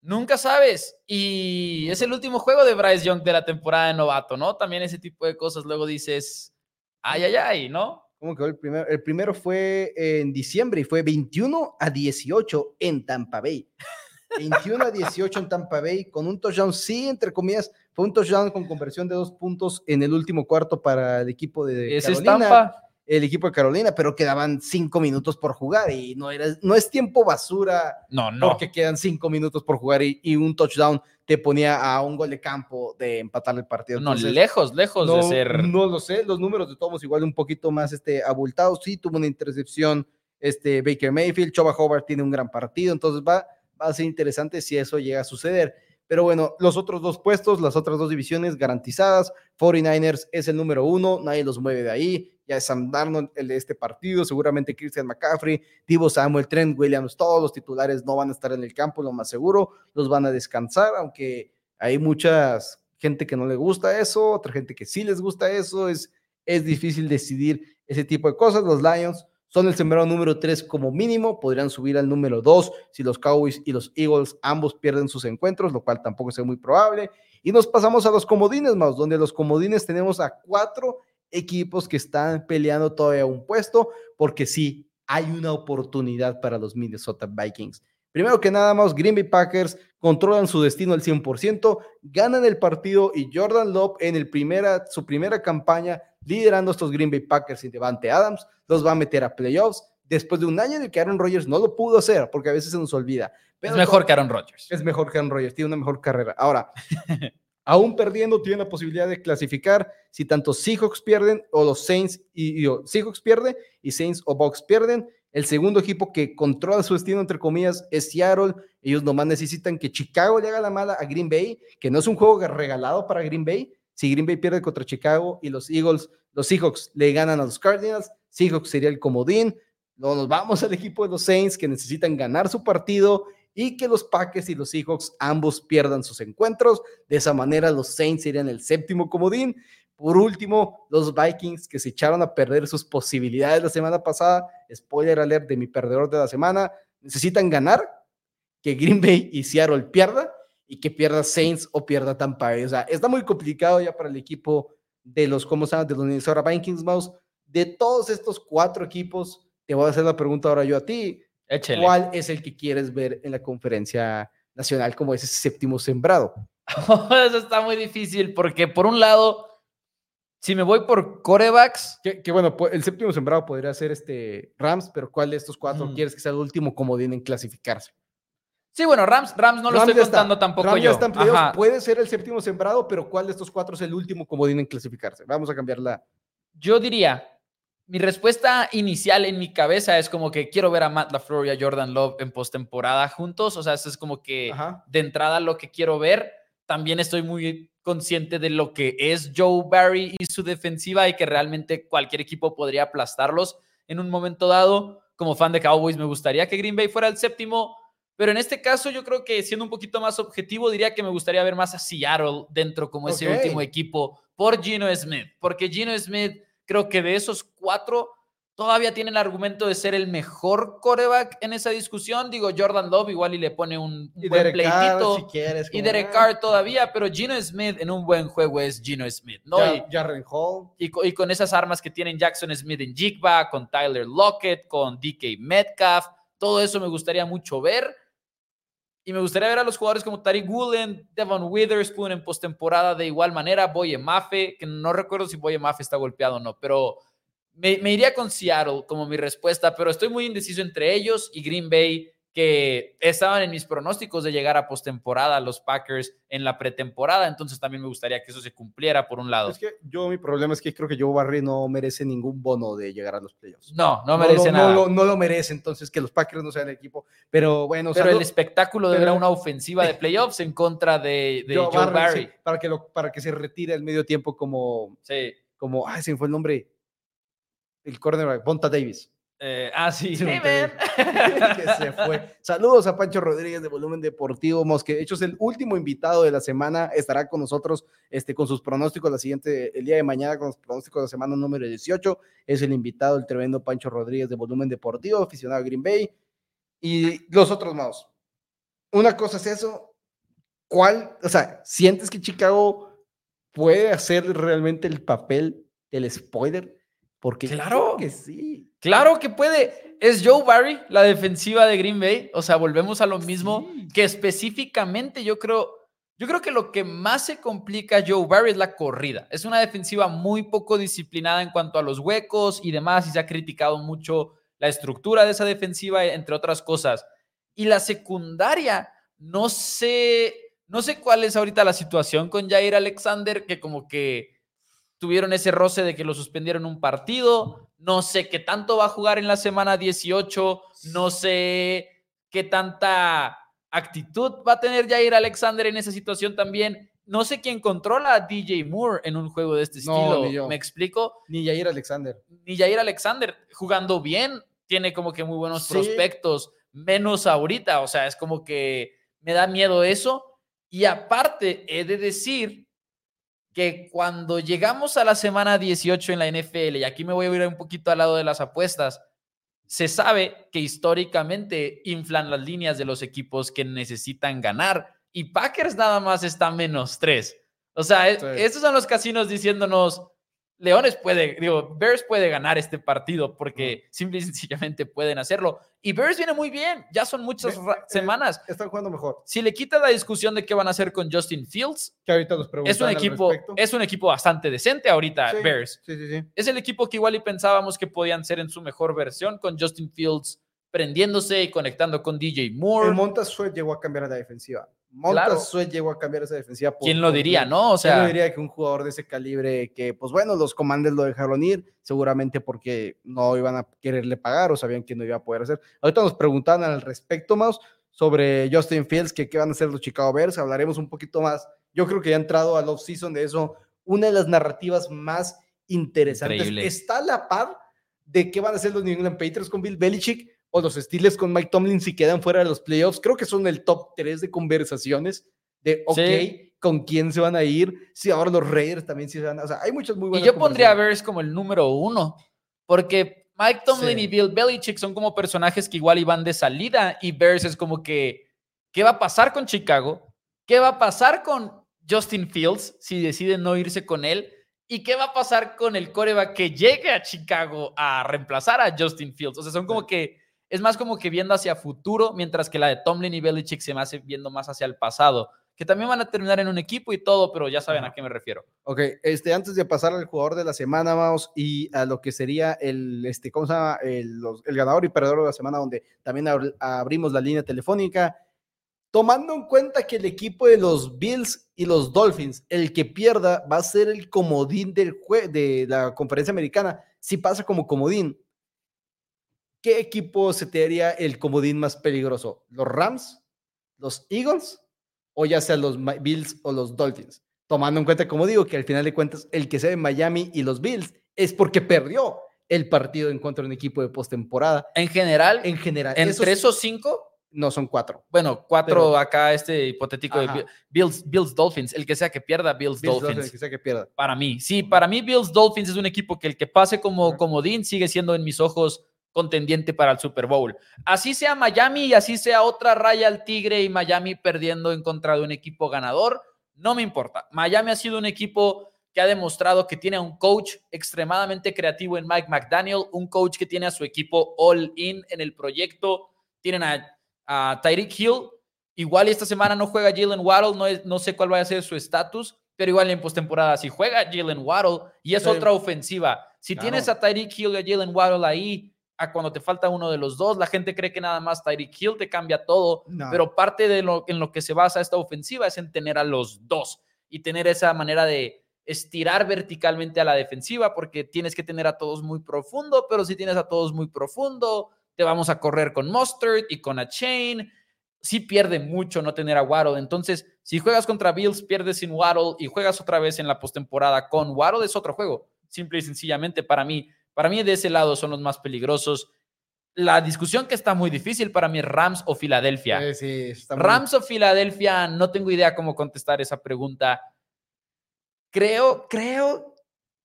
Nunca sabes. Y es el último juego de Bryce Young de la temporada de novato, ¿no? También ese tipo de cosas. Luego dices, ay, ay, ay, ¿no? ¿Cómo quedó el primero? El primero fue en diciembre y fue 21 a 18 en Tampa Bay. 21 a 18 en Tampa Bay con un touchdown, sí, entre comillas, fue un touchdown con conversión de dos puntos en el último cuarto para el equipo de ¿Es Tampa? el equipo de Carolina, pero quedaban cinco minutos por jugar y no, era, no es tiempo basura. No, no. Porque quedan cinco minutos por jugar y, un touchdown te ponía a un gol de campo de empatar el partido. no, lejos, lejos de ser. No lo sé, los números de todos igual un poquito más este, abultados. Sí, tuvo una intercepción este, Baker Mayfield, Choba Hobart tiene un gran partido, entonces va, va a ser interesante si eso llega a suceder. Pero bueno, los otros dos puestos, las otras dos divisiones garantizadas. 49ers es el número uno, nadie los mueve de ahí ya es Sam Darnold el de este partido, seguramente Christian McCaffrey, Divo Samuel, Trent Williams, todos los titulares no van a estar en el campo, lo más seguro, los van a descansar, aunque hay mucha gente que no le gusta eso, otra gente que sí les gusta eso, es, es difícil decidir ese tipo de cosas. Los Lions son el sembrado número 3 como mínimo, podrían subir al número 2 si los Cowboys y los Eagles ambos pierden sus encuentros, lo cual tampoco es muy probable. Y nos pasamos a los comodines, más donde los comodines tenemos a cuatro equipos que están peleando todavía un puesto, porque sí, hay una oportunidad para los Minnesota Vikings. Primero que nada más, Green Bay Packers controlan su destino al 100%, ganan el partido y Jordan Love en el primera, su primera campaña liderando estos Green Bay Packers y Devante Adams, los va a meter a playoffs después de un año en el que Aaron Rodgers no lo pudo hacer, porque a veces se nos olvida. es mejor que Aaron Rodgers. Es mejor que Aaron Rodgers, tiene una mejor carrera. Ahora, aún perdiendo, tiene la posibilidad de clasificar si tanto Seahawks pierden o los Saints y, Seahawks pierde y Saints o Bucks pierden. El segundo equipo que controla su destino, entre comillas, es Seattle. Ellos nomás necesitan que Chicago le haga la mala a Green Bay, que no es un juego regalado para Green Bay. Si Green Bay pierde contra Chicago y los Eagles, los Seahawks le ganan a los Cardinals, Seahawks sería el comodín. Luego nos vamos al equipo de los Saints que necesitan ganar su partido y que los Packers y los Seahawks ambos pierdan sus encuentros. De esa manera los Saints serían el séptimo comodín. Por último, los Vikings que se echaron a perder sus posibilidades la semana pasada. Spoiler alert de mi perdedor de la semana. Necesitan ganar, que Green Bay y Seattle pierda y que pierda Saints o pierda Tampa Bay. O sea, está muy complicado ya para el equipo de los, ¿cómo se llama? De los Minnesota Vikings, Mouse. De todos estos cuatro equipos, te voy a hacer la pregunta ahora yo a ti. ¿Cuál es el que quieres ver en la conferencia nacional como ese séptimo sembrado? Eso está muy difícil porque por un lado, si me voy por corebacks. Que, bueno, el séptimo sembrado podría ser este Rams, pero ¿cuál de estos cuatro quieres que sea el último comodín en clasificarse? Sí, bueno, Rams, Rams no lo estoy contando tampoco yo. puede ser el séptimo sembrado, pero ¿cuál de estos cuatro es el último comodín en clasificarse? Vamos a cambiarla. Yo diría mi respuesta inicial en mi cabeza es como que quiero ver a Matt LaFleur y a Jordan Love en postemporada juntos. O sea, eso es como que de entrada lo que quiero ver. También estoy muy consciente de lo que es Joe Barry y su defensiva y que realmente cualquier equipo podría aplastarlos en un momento dado. Como fan de Cowboys me gustaría que Green Bay fuera el séptimo, pero en este caso yo creo que siendo un poquito más objetivo diría que me gustaría ver más a Seattle dentro como ese último equipo por Gino Smith, porque Gino Smith creo que de esos cuatro todavía tiene el argumento de ser el mejor coreback en esa discusión. Digo, Jordan Love igual y le pone un, Y buen pleitito. si quieres. y Derek Carr todavía, pero Gino Smith en un buen juego es Gino Smith, ¿no? Ja- Y- Hall. y con esas armas que tienen Jackson Smith en Jigba, con Tyler Lockett, con DK Metcalf, todo eso me gustaría mucho ver. Y me gustaría ver a los jugadores como Tariq Woolen, Devon Witherspoon en postemporada de igual manera, Boye Mafe, que no recuerdo si Boye Mafe está golpeado o no, pero me, me iría con Seattle como mi respuesta, pero estoy muy indeciso entre ellos y Green Bay, que estaban en mis pronósticos de llegar a postemporada los Packers en la pretemporada, entonces también me gustaría que eso se cumpliera por un lado. Es que yo, mi problema es que creo que Joe Barry no merece ningún bono de llegar a los playoffs. No, no merece lo- nada. No, lo- no lo merece, entonces que los Packers no sean el equipo. Pero bueno, pero el espectáculo de ver una ofensiva de playoffs en contra de, de Joe, Joe Barry. sí, para, que lo, para que se retire al medio tiempo como, Sí. como, ay, se me fue el nombre, el cornerback, Bonta Davis. Eh, ah, sí. Sí, Hey, Bonta man. que se fue. Saludos a Pancho Rodríguez de Volumen Deportivo, Mos, que de hecho es el último invitado de la semana, estará con nosotros este, con sus pronósticos la siguiente, el día de mañana con los pronósticos de la semana número 18, es el invitado, el tremendo Pancho Rodríguez de Volumen Deportivo, aficionado a Green Bay, y los otros más. Una cosa es eso, ¿cuál, o sea, sientes que Chicago puede hacer realmente el papel del spoiler? Porque Claro. que sí. Claro que puede. Es Joe Barry, la defensiva de Green Bay. O sea, volvemos a lo mismo. Sí. Que específicamente yo creo. Yo creo que lo que más se complica a Joe Barry es la corrida. Es una defensiva muy poco disciplinada en cuanto a los huecos y demás, y se ha criticado mucho la estructura de esa defensiva, entre otras cosas. Y la secundaria, no sé, no sé cuál es ahorita la situación con Jair Alexander, que como que tuvieron ese roce de que lo suspendieron un partido. No sé qué tanto va a jugar en la semana 18. No sé qué tanta actitud va a tener Jair Alexander en esa situación también. No sé quién controla a DJ Moore en un juego de este estilo. ¿Me explico? Ni Jair Alexander. Ni Jair Alexander jugando bien, tiene como que muy buenos Sí. prospectos, menos ahorita. O sea, es como que me da miedo eso. Y aparte, he de decir que cuando llegamos a la semana 18 en la NFL, y aquí me voy a ir un poquito al lado de las apuestas, se sabe que históricamente inflan las líneas de los equipos que necesitan ganar y Packers nada más está menos tres. O sea, e- Sí. estos son los casinos diciéndonos, Leones puede, digo, Bears puede ganar este partido porque simple y sencillamente pueden hacerlo. Y Bears viene muy bien, ya son muchas eh, semanas. Están jugando mejor. Si le quitas la discusión de qué van a hacer con Justin Fields, Que ahorita nos es un equipo, es un equipo bastante decente ahorita, Sí, Bears. Sí, sí, sí. Es el equipo que igual y pensábamos que podían ser en su mejor versión, con Justin Fields prendiéndose y conectando con DJ El Moore. Montas Sweat llegó a cambiar la defensiva. Montas Claro. Llegó a cambiar esa defensiva. por ¿Quién lo diría, no? O ¿Quién lo sea, diría que un jugador de ese calibre que, pues bueno, los comandes lo dejaron ir, seguramente porque no iban a quererle pagar o sabían que no iba a poder hacer. Ahorita nos preguntaban al respecto, más sobre Justin Fields, que qué van a hacer los Chicago Bears, hablaremos un poquito más. Yo creo que ya ha entrado al off-season de eso, una de las narrativas más interesantes. Increíble. Está a la par de qué van a hacer los New England Patriots con Bill Belichick o los Steelers con Mike Tomlin si quedan fuera de los playoffs. Creo que son el top 3 de conversaciones de, ok, Sí. con quién se van a ir, si ahora los Raiders también se van a... O sea, hay muchas muy y buenas yo pondría a. Bears como el número uno, porque Mike Tomlin y Bill Belichick son como personajes que igual iban de salida y Bears es como que, ¿qué va a pasar con Chicago? ¿Qué va a pasar con Justin Fields si deciden no irse con él? ¿Y qué va a pasar con el coreback que llegue a Chicago a reemplazar a Justin Fields? O sea, son como que, es más como que viendo hacia futuro, mientras que la de Tomlin y Belichick se me hace viendo más hacia el pasado, que también van a terminar en un equipo y todo, pero ya saben a qué me refiero. Ok, este, antes de pasar al jugador de la semana, vamos, y a lo que sería el, este, ¿cómo se llama? El, los- el ganador y perdedor de la semana, donde también abr- abrimos la línea telefónica. Tomando en cuenta que el equipo de los Bills y los Dolphins, el que pierda, va a ser el comodín del jue- de la conferencia americana. Si pasa como comodín, ¿qué equipo se te haría el comodín más peligroso? ¿Los Rams? ¿Los Eagles? ¿O ya sea los Bills o los Dolphins? Tomando en cuenta, como digo, que al final de cuentas, el que sea de Miami y los Bills es porque perdió el partido en contra de un equipo de postemporada. En general, En general, entre esos- esos cinco, No, son cuatro. Bueno, cuatro acá, este hipotético de Bills, Bills Dolphins. El que sea que pierda, Bills, Dolphins. El que sea que pierda. Para mí, sí, para mí Bills Dolphins es un equipo que el que pase como comodín sigue siendo en mis ojos contendiente para el Super Bowl. Así sea Miami y así sea otra raya al Tigre y Miami perdiendo en contra de un equipo ganador, no me importa. Miami ha sido un equipo que ha demostrado que tiene un coach extremadamente creativo en Mike McDaniel, un coach que tiene a su equipo all in en el proyecto. Tienen a a Tyreek Hill. Igual esta semana no juega Jalen Waddle, no, no sé cuál va a ser su estatus, pero igual en postemporada si juega Jalen Waddle y es otra ofensiva. Si tienes a Tyreek Hill y a Jalen Waddle ahí, a cuando te falta uno de los dos, la gente cree que nada más Tyreek Hill te cambia todo, pero parte de lo en lo que se basa esta ofensiva es en tener a los dos y tener esa manera de estirar verticalmente a la defensiva porque tienes que tener a todos muy profundo, pero si tienes a todos muy profundo, te vamos a correr con Mustard y con a Chain. Sí pierde mucho no tener a Waddle. Entonces, si juegas contra Bills, pierdes sin Waddle y juegas otra vez en la postemporada con Waddle, es otro juego. Simple y sencillamente para mí. Para mí de ese lado son los más peligrosos. La discusión que está muy difícil para mí, Rams o Filadelfia. Rams o Filadelfia, no tengo idea cómo contestar esa pregunta. Creo, creo,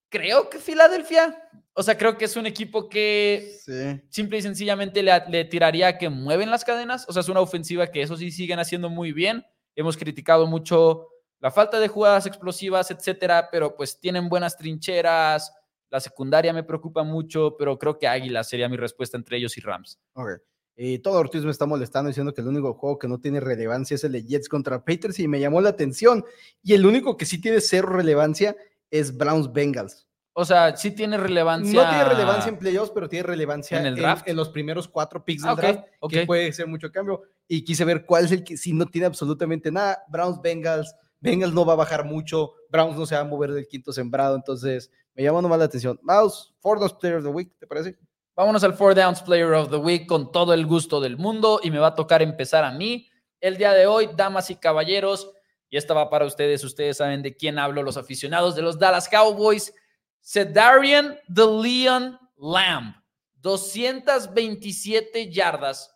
creo que Filadelfia. O sea, creo que es un equipo que simple y sencillamente le, tiraría que mueven las cadenas. O sea, es una ofensiva que eso sí siguen haciendo muy bien. Hemos criticado mucho la falta de jugadas explosivas, etcétera, pero pues tienen buenas trincheras. La secundaria me preocupa mucho, pero creo que Águila sería mi respuesta entre ellos y Rams. Ok. Y todo Ortiz me está molestando diciendo que el único juego que no tiene relevancia es el de Jets contra Patriots y me llamó la atención. Y el único que sí tiene cero relevancia es Browns Bengals. O sea, sí tiene relevancia. No tiene relevancia en playoffs, pero tiene relevancia en, el draft? en, los primeros cuatro picks del ah, draft, que puede ser mucho cambio. Y quise ver cuál es el que si no tiene absolutamente nada. Browns, Bengals. Bengals no va a bajar mucho. Browns no se va a mover del quinto sembrado. Entonces, me llama nomás la atención. Mouse, Four Downs Player of the Week, ¿te parece? Vámonos al Four Downs Player of the Week con todo el gusto del mundo. Y me va a tocar empezar a mí. El día de hoy, damas y caballeros, y esta va para ustedes. Ustedes saben de quién hablo, los aficionados de los Dallas Cowboys Cedarian de Leon Lamb, 227 yardas.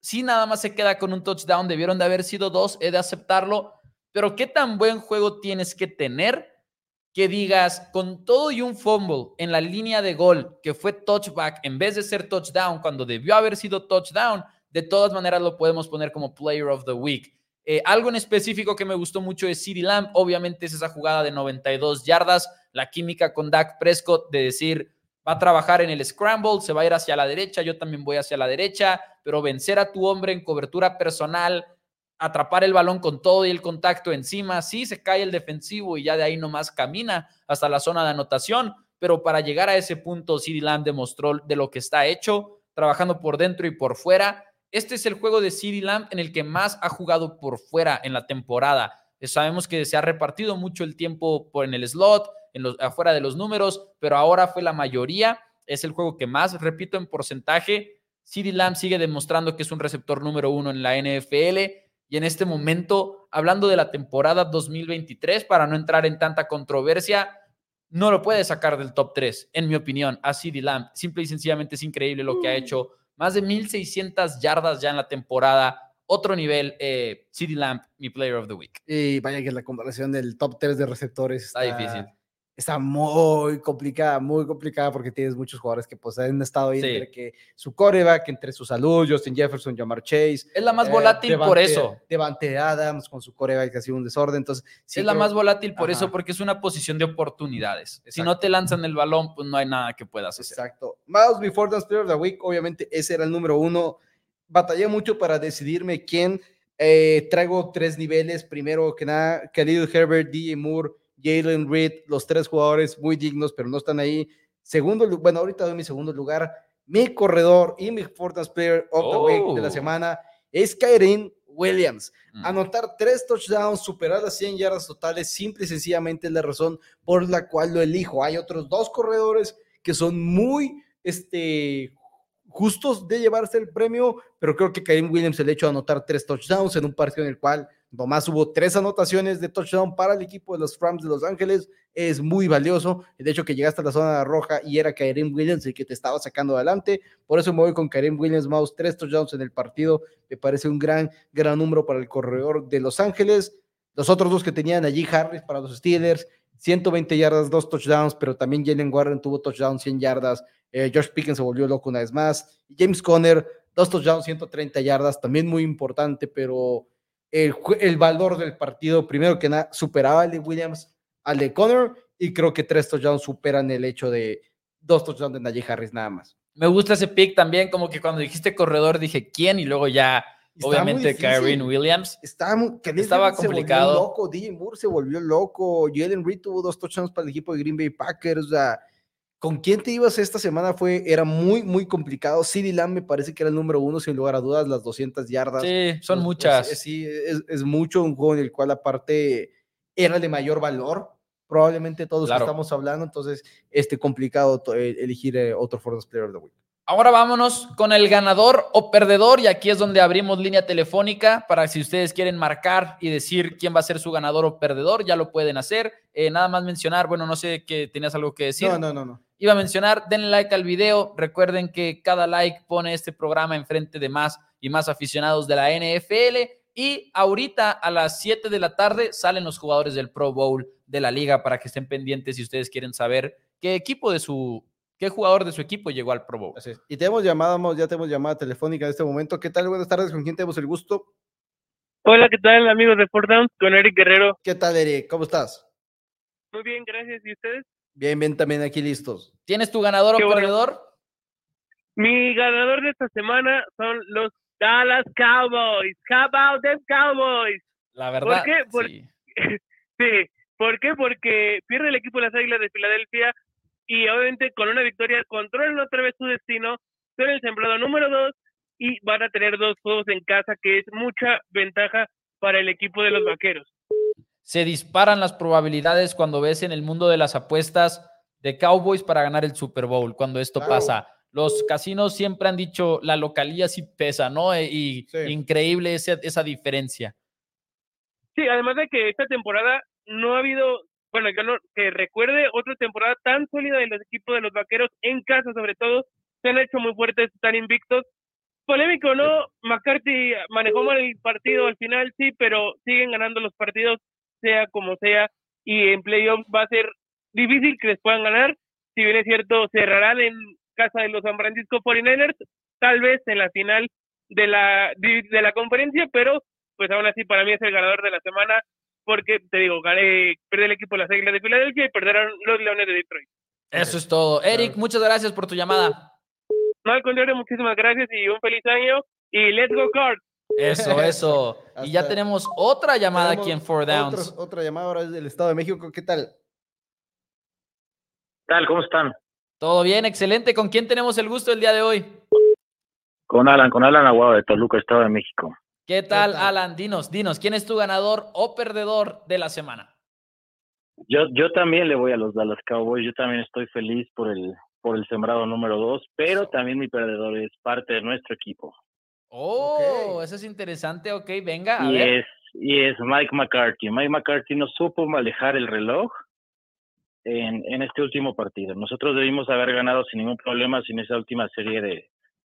Sí, nada más se queda con un touchdown. Debieron de haber sido dos, he de aceptarlo. Pero qué tan buen juego tienes que tener que digas con todo y un fumble en la línea de gol que fue touchback en vez de ser touchdown cuando debió haber sido touchdown, de todas maneras lo podemos poner como player of the week. Eh, algo en específico que me gustó mucho de CeeDee Lamb, obviamente es esa jugada de 92 yardas la química con Dak Prescott de decir, va a trabajar en el scramble, se va a ir hacia la derecha, yo también voy hacia la derecha, pero vencer a tu hombre en cobertura personal, atrapar el balón con todo y el contacto encima, sí, se cae el defensivo y ya de ahí nomás camina hasta la zona de anotación, pero para llegar a ese punto, CD Lamb demostró de lo que está hecho, trabajando por dentro y por fuera. Este es el juego de CD Lamb en el que más ha jugado por fuera en la temporada. Sabemos que se ha repartido mucho el tiempo en el slot, afuera de los números, pero ahora fue la mayoría. Es el juego que más, repito, en porcentaje. CD Lamb sigue demostrando que es un receptor número uno en la NFL. Y en este momento, hablando de la temporada 2023, para no entrar en tanta controversia, no lo puede sacar del top 3, en mi opinión, a CD Lamb. Simple y sencillamente es increíble lo que ha mm. hecho. Más de 1.600 yardas ya en la temporada. Otro nivel, eh, CD Lamb, mi player of the week. Y vaya que la comparación del top 3 de receptores está difícil está muy complicada, muy complicada porque tienes muchos jugadores que pues han estado ahí entre que su coreback, entre su salud, Justin Jefferson, Jamar Chase. Es la más eh, volátil por eso. Devante Adams con su coreback que ha sido un desorden. Entonces, es la más volátil por eso porque es una posición de oportunidades. Si no te lanzan el balón, pues no hay nada que puedas hacer. Exacto. Miles Before the Player of the Week, obviamente ese era el número uno. Batallé mucho para decidirme quién. Eh, traigo tres niveles. Primero que nada, Khalil Herbert, DJ Moore Jalen Reed, los tres jugadores muy dignos, pero no están ahí. Segundo, bueno, ahorita doy mi segundo lugar. Mi corredor y mi Fortnite Player of the Week de la oh. semana es Kyrin Williams. Mm. Anotar tres touchdowns, superar las 100 yardas totales, simple y sencillamente es la razón por la cual lo elijo. Hay otros dos corredores que son muy este, justos de llevarse el premio, pero creo que Karim Williams, el hecho de anotar tres touchdowns en un partido en el cual Nomás hubo tres anotaciones de touchdown para el equipo de los Rams de Los Ángeles. Es muy valioso. De hecho, que llegaste a la zona roja y era Karim Williams el que te estaba sacando adelante. Por eso me voy con Karim Williams Mouse. Tres touchdowns en el partido. Me parece un gran, gran número para el corredor de Los Ángeles. Los otros dos que tenían allí, Harris para los Steelers, 120 yardas, dos touchdowns, pero también Jalen Warren tuvo touchdown, 100 yardas. Eh, Josh Pickens se volvió loco una vez más. James Conner, dos touchdowns, 130 yardas, también muy importante, pero el, valor del partido, primero que nada, superaba al de Williams, al de Conner, y creo que tres touchdowns superan el hecho de dos touchdowns de Najee Harris nada más. Me gusta ese pick también, como que cuando dijiste corredor dije quién, y luego ya Obviamente, Kyrie Williams. Estaba, estaba complicado. Se loco, DJ Moore se volvió loco. Jalen Reed tuvo dos touchdowns para el equipo de Green Bay Packers. O sea, ¿con quién te ibas esta semana? Fue, era muy, muy complicado. CD Lamb me parece que era el número uno, sin lugar a dudas, las 200 yardas. Sí, son muchas. sí, es, mucho un juego en el cual, aparte, era de mayor valor. Probablemente todos estamos hablando, entonces, este complicado eh, elegir eh, otro Fortnite Player of the Week. Ahora vámonos con el ganador o perdedor y aquí es donde abrimos línea telefónica para si ustedes quieren marcar y decir quién va a ser su ganador o perdedor, ya lo pueden hacer. Eh, nada más mencionar, bueno, no sé que tenías algo que decir. No, no, no, no. Iba a mencionar, denle like al video. Recuerden que cada like pone este programa enfrente de más y más aficionados de la NFL. Y ahorita a las 7 de la tarde salen los jugadores del Pro Bowl de la liga para que estén pendientes si ustedes quieren saber qué equipo de su ¿Qué jugador de su equipo llegó al Pro Bowl? Y tenemos llamada, ya tenemos llamada telefónica en este momento. ¿Qué tal? Buenas tardes, ¿con quién tenemos el gusto? Hola, ¿qué tal, amigos de Fort Downs? Con Eric Guerrero. ¿Qué tal, Eric? ¿Cómo estás? Muy bien, gracias. ¿Y ustedes? Bien, bien, también aquí listos. ¿Tienes tu ganador o perdedor? Mi ganador de esta semana son los Dallas Cowboys. How about them Cowboys? La verdad, ¿Por qué? sí. sí. ¿Por qué? Porque pierde el equipo de las Águilas de Filadelfia y obviamente con una victoria controlan otra vez su destino, son el sembrado número dos y van a tener dos juegos en casa, que es mucha ventaja para el equipo de los vaqueros. Se disparan las probabilidades cuando ves en el mundo de las apuestas de Cowboys para ganar el Super Bowl, cuando esto pasa. Los casinos siempre han dicho la localía sí pesa, ¿no? E, y increíble esa, esa diferencia. Sí, además de que esta temporada no ha habido bueno, no, que recuerde otra temporada tan sólida de los equipos de los vaqueros en casa, sobre todo, se han hecho muy fuertes, están invictos. Polémico, ¿no? McCarthy manejó mal el partido al final, sí, pero siguen ganando los partidos, sea como sea, y en playoffs va a ser difícil que les puedan ganar. Si bien es cierto, cerrarán en casa de los San Francisco 49ers, tal vez en la final de la, de la conferencia, pero pues aún así para mí es el ganador de la semana porque te digo, gané, perdí el equipo de las Águilas de Filadelfia y perderán los Leones de Detroit. Eso es todo. Eric, muchas gracias por tu llamada. No, al contrario, muchísimas gracias y un feliz año y let's go Cards. Eso, eso. y ya tenemos otra llamada aquí en Four Downs. otra llamada ahora es del Estado de México. ¿Qué tal? ¿Qué tal? ¿Cómo están? Todo bien, excelente. ¿Con quién tenemos el gusto el día de hoy? Con Alan, con Alan Aguado de Toluca, Estado de México. ¿Qué tal, Alan? Dinos, dinos, ¿quién es tu ganador o perdedor de la semana? Yo, yo también le voy a los Dallas Cowboys, yo también estoy feliz por el, por el sembrado número dos, pero también mi perdedor es parte de nuestro equipo. Oh, eso es interesante, ok, venga. y, Es, y es Mike McCarthy. Mike McCarthy no supo manejar el reloj en, en este último partido. Nosotros debimos haber ganado sin ningún problema sin esa última serie de,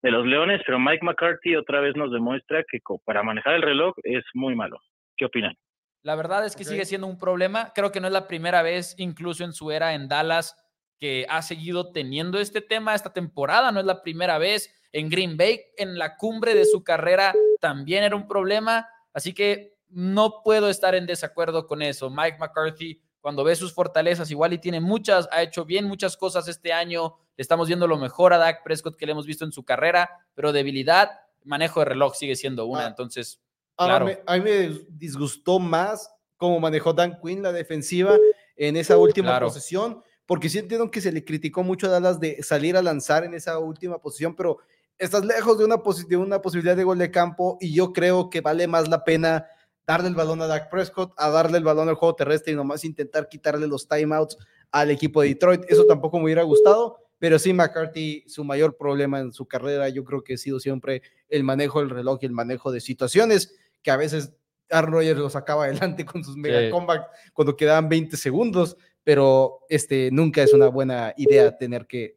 de los Leones, pero Mike McCarthy otra vez nos demuestra que para manejar el reloj es muy malo. ¿Qué opinan? La verdad es que sigue siendo un problema. Creo que no es la primera vez, incluso en su era en Dallas, que ha seguido teniendo este tema esta temporada. No es la primera vez. En Green Bay, en la cumbre de su carrera, también era un problema. Así que no puedo estar en desacuerdo con eso. Mike McCarthy cuando ve sus fortalezas, igual y tiene muchas, ha hecho bien muchas cosas este año, le estamos viendo lo mejor a Dak Prescott que le hemos visto en su carrera, pero debilidad, manejo de reloj sigue siendo una, ah, entonces, claro. a mí me disgustó más cómo manejó Dan Quinn la defensiva en esa última posición, porque sí entiendo que se le criticó mucho a Dallas de salir a lanzar en esa última posición, pero estás lejos de una, de una posibilidad de gol de campo y yo creo que vale más la pena darle el balón a Dak Prescott, a darle el balón al juego terrestre y nomás intentar quitarle los timeouts al equipo de Detroit. Eso tampoco me hubiera gustado, pero sí McCarthy, su mayor problema en su carrera, yo creo que ha sido siempre el manejo del reloj y el manejo de situaciones que a veces Aaron Rodgers lo sacaba adelante con sus mega comebacks cuando quedaban 20 segundos, pero este, nunca es una buena idea tener que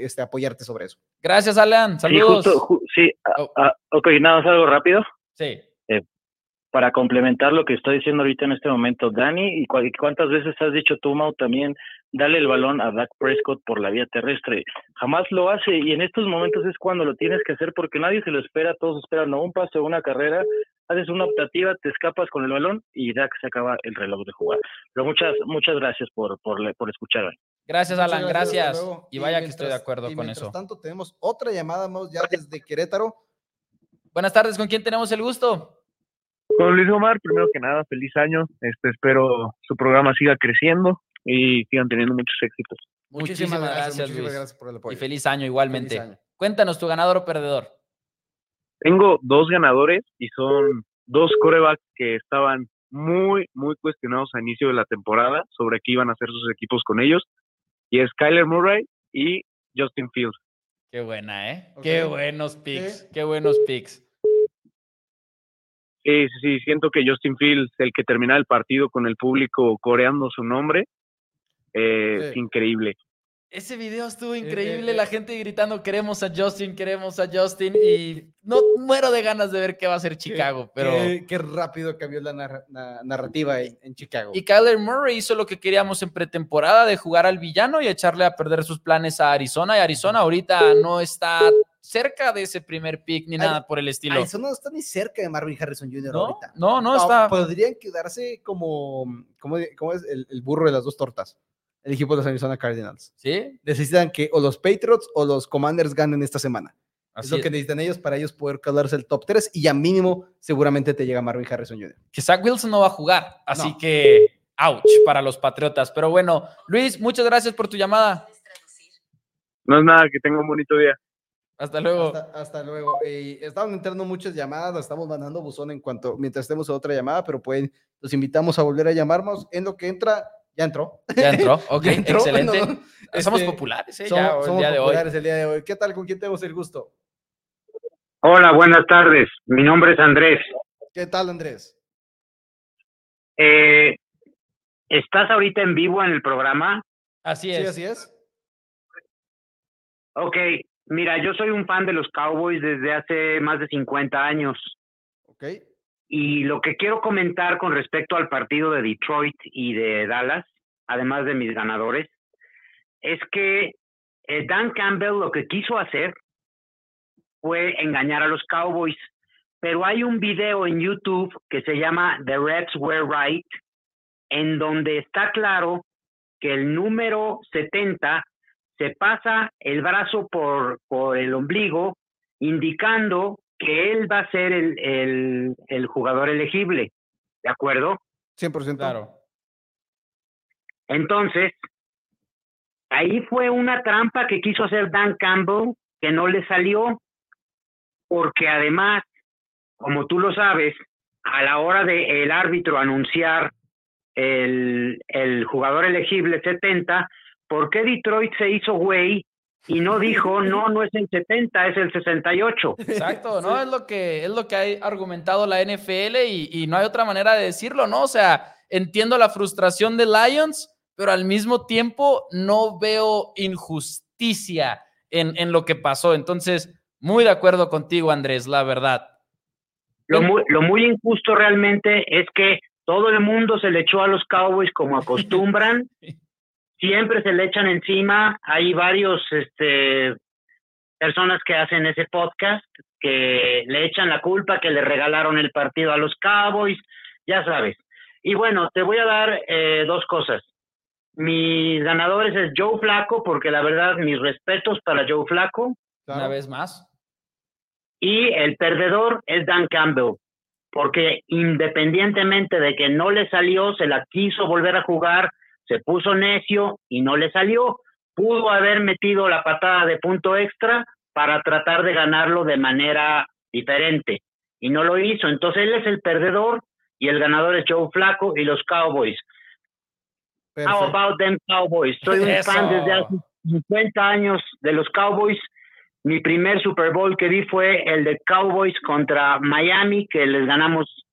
este, apoyarte sobre eso. Gracias, Alan. Saludos. Sí, oh. ok, nada más algo rápido. Sí para complementar lo que estoy diciendo ahorita en este momento, Dani, y cuántas veces has dicho tú, Mau, también, dale el balón a Dak Prescott por la vía terrestre. Jamás lo hace y en estos momentos es cuando lo tienes que hacer porque nadie se lo espera, todos esperan un pase o una carrera, haces una optativa, te escapas con el balón y Dak se acaba el reloj de jugar. Pero muchas, muchas gracias por, por, por escuchar. Gracias, Alan, gracias. Y vaya que estoy de acuerdo con eso. tanto, tenemos otra llamada, más ya desde Querétaro. Buenas tardes, ¿con quién tenemos el gusto? Con Luis Omar, primero que nada, feliz año. Este, espero su programa siga creciendo y sigan teniendo muchos éxitos. Muchísimas, gracias, Luis. por el apoyo. Y feliz año igualmente. Cuéntanos, tu ganador o perdedor. Tengo dos ganadores y son dos corebacks que estaban muy, muy cuestionados a inicio de la temporada sobre qué iban a hacer sus equipos con ellos. Y es Kyler Murray y Justin Fields. Qué buena, ¿eh? Qué buenos picks, qué buenos picks. Sí, sí, siento que Justin Fields, el que termina el partido con el público coreando su nombre, eh, es increíble. Ese video estuvo eh, increíble, eh, la gente gritando queremos a Justin, queremos a Justin y no muero de ganas de ver qué va a hacer Chicago, pero... Qué, rápido cambió la, narrativa en, Chicago. Y Kyler Murray hizo lo que queríamos en pretemporada de jugar al villano y echarle a perder sus planes a Arizona y Arizona ahorita no está cerca de ese primer pick ni nada por el estilo. Eso no está ni cerca de Marvin Harrison Jr. ¿No? ahorita. No, no, está. Podrían quedarse como, como, es el, burro de las dos tortas. El equipo de los Arizona Cardinals. Sí. Necesitan que o los Patriots o los Commanders ganen esta semana. es lo que necesitan ellos para ellos poder calarse el top 3 y ya mínimo seguramente te llega Marvin Harrison Jr. Que Zach Wilson no va a jugar, así que ouch para los Patriotas. Pero bueno, Luis, muchas gracias por tu llamada. No es nada, que tenga un bonito día. Hasta luego. Hasta, luego. Eh, estaban entrando muchas llamadas, estamos mandando buzón en cuanto, mientras estemos a otra llamada, pero pueden, los invitamos a volver a llamarnos. En lo que entra, ya entró. Ya entró, ok, excelente. somos este, populares, ¿eh? Somos, el, día de hoy. el día de hoy. ¿Qué tal? ¿Con quién tenemos el gusto? Hola, buenas tardes. Mi nombre es Andrés. ¿Qué tal, Andrés? Eh, ¿Estás ahorita en vivo en el programa? Así es. Sí, así es. Ok, Mira, yo soy un fan de los Cowboys desde hace más de 50 años. Ok. Y lo que quiero comentar con respecto al partido de Detroit y de Dallas, además de mis ganadores, es que eh, Dan Campbell lo que quiso hacer fue engañar a los Cowboys. Pero hay un video en YouTube que se llama The Reds Were Right, en donde está claro que el número 70 se pasa el brazo por, por el ombligo, indicando que él va a ser el, el, el jugador elegible. ¿De acuerdo? 100%. Claro. Entonces, ahí fue una trampa que quiso hacer Dan Campbell, que no le salió, porque además, como tú lo sabes, a la hora de el árbitro anunciar el, el jugador elegible 70, ¿por qué Detroit se hizo güey y no dijo, no, no es el 70, es el 68? Exacto, ¿no? Es lo que, es lo que ha argumentado la NFL y, y no hay otra manera de decirlo, ¿no? O sea, entiendo la frustración de Lions, pero al mismo tiempo no veo injusticia en, en lo que pasó. Entonces, muy de acuerdo contigo, Andrés, la verdad. Lo muy, lo muy injusto realmente es que todo el mundo se le echó a los Cowboys como acostumbran siempre se le echan encima. Hay varios este, personas que hacen ese podcast que le echan la culpa que le regalaron el partido a los Cowboys, ya sabes. Y bueno, te voy a dar eh, dos cosas. Mis ganadores es Joe Flaco, porque la verdad, mis respetos para Joe Flaco. Una vez más. Y el perdedor es Dan Campbell, porque independientemente de que no le salió, se la quiso volver a jugar, se puso necio y no le salió. Pudo haber metido la patada de punto extra para tratar de ganarlo de manera diferente y no lo hizo. Entonces él es el perdedor y el ganador es Joe Flaco y los Cowboys. How about them Cowboys? Soy un fan desde hace 50 años de los Cowboys. Mi primer Super Bowl que vi fue el de Cowboys contra Miami, que les ganamos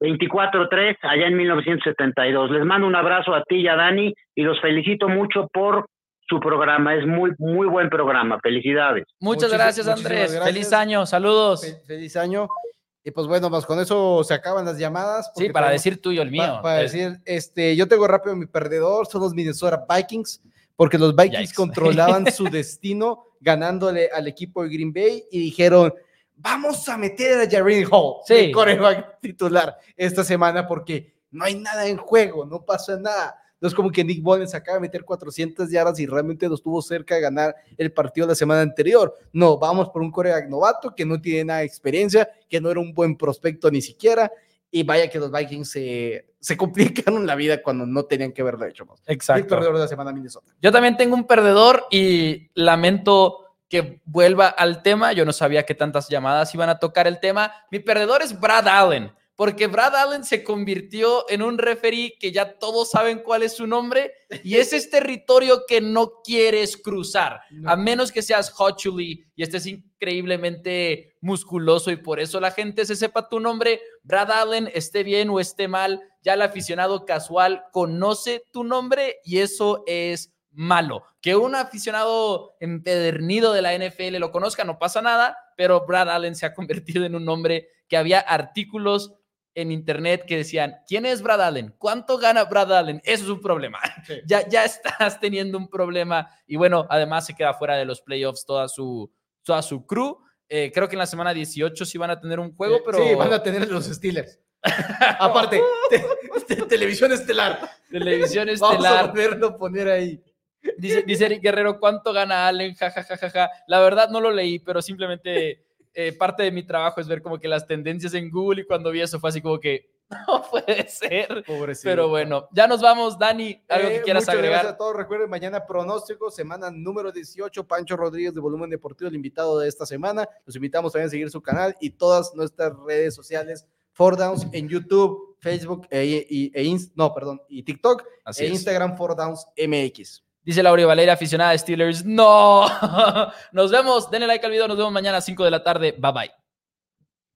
24-3 allá en 1972. Les mando un abrazo a ti y a Dani y los felicito mucho por su programa. Es muy, muy buen programa. Felicidades. Muchas gracias, Andrés. Feliz año. Saludos. feliz año. Y pues bueno, más con eso se acaban las llamadas. Sí, para decir tuyo el mío. Para, decir, este, yo tengo rápido mi perdedor, son los Minnesota Vikings, porque los Vikings controlaban su destino ganándole al equipo de Green Bay y dijeron, vamos a meter a Jared Hall, sí. coreback titular esta semana, porque no hay nada en juego, no pasa nada. No es como que Nick Bollens acaba de meter 400 yardas y realmente lo estuvo cerca de ganar el partido la semana anterior. No, vamos por un coreback novato que no tiene nada de experiencia, que no era un buen prospecto ni siquiera. Y vaya que los Vikings se, se complicaron la vida cuando no tenían que haberlo hecho. Exacto. El perdedor de la semana Minnesota. Yo también tengo un perdedor y lamento que vuelva al tema. Yo no sabía que tantas llamadas iban a tocar el tema. Mi perdedor es Brad Allen porque Brad Allen se convirtió en un referee que ya todos saben cuál es su nombre y ese es territorio que no quieres cruzar, a menos que seas Hotchuli y estés increíblemente musculoso y por eso la gente se sepa tu nombre. Brad Allen, esté bien o esté mal, ya el aficionado casual conoce tu nombre y eso es malo. Que un aficionado empedernido de la NFL lo conozca no pasa nada, pero Brad Allen se ha convertido en un nombre que había artículos en internet que decían, ¿quién es Brad Allen? ¿Cuánto gana Brad Allen? Eso es un problema. ya, ya estás teniendo un problema. Y bueno, además se queda fuera de los playoffs toda su, toda su crew. Eh, creo que en la semana 18 sí van a tener un juego, pero... Sí, van a tener los Steelers. Aparte, televisión estelar. Televisión estelar. Vamos a ponerlo poner ahí. Dice, dice Eric Guerrero, ¿cuánto gana Allen? Ja, ja, ja, ja, ja. La verdad no lo leí, pero simplemente eh, parte de mi trabajo es ver como que las tendencias en Google y cuando vi eso fue así como que no puede ser. Pobrecito. Pero bueno, ya nos vamos, Dani. ¿Algo que eh, quieras agregar? Gracias a todos. Recuerden, mañana pronóstico, semana número 18. Pancho Rodríguez de Volumen Deportivo, el invitado de esta semana. Los invitamos también a seguir su canal y todas nuestras redes sociales. Four Downs en YouTube, Facebook e, e, no, perdón, y TikTok e Instagram Four Downs MX. Dice Laura Valeria, aficionada de Steelers. No. Nos vemos. Denle like al video. Nos vemos mañana a 5 de la tarde. Bye bye.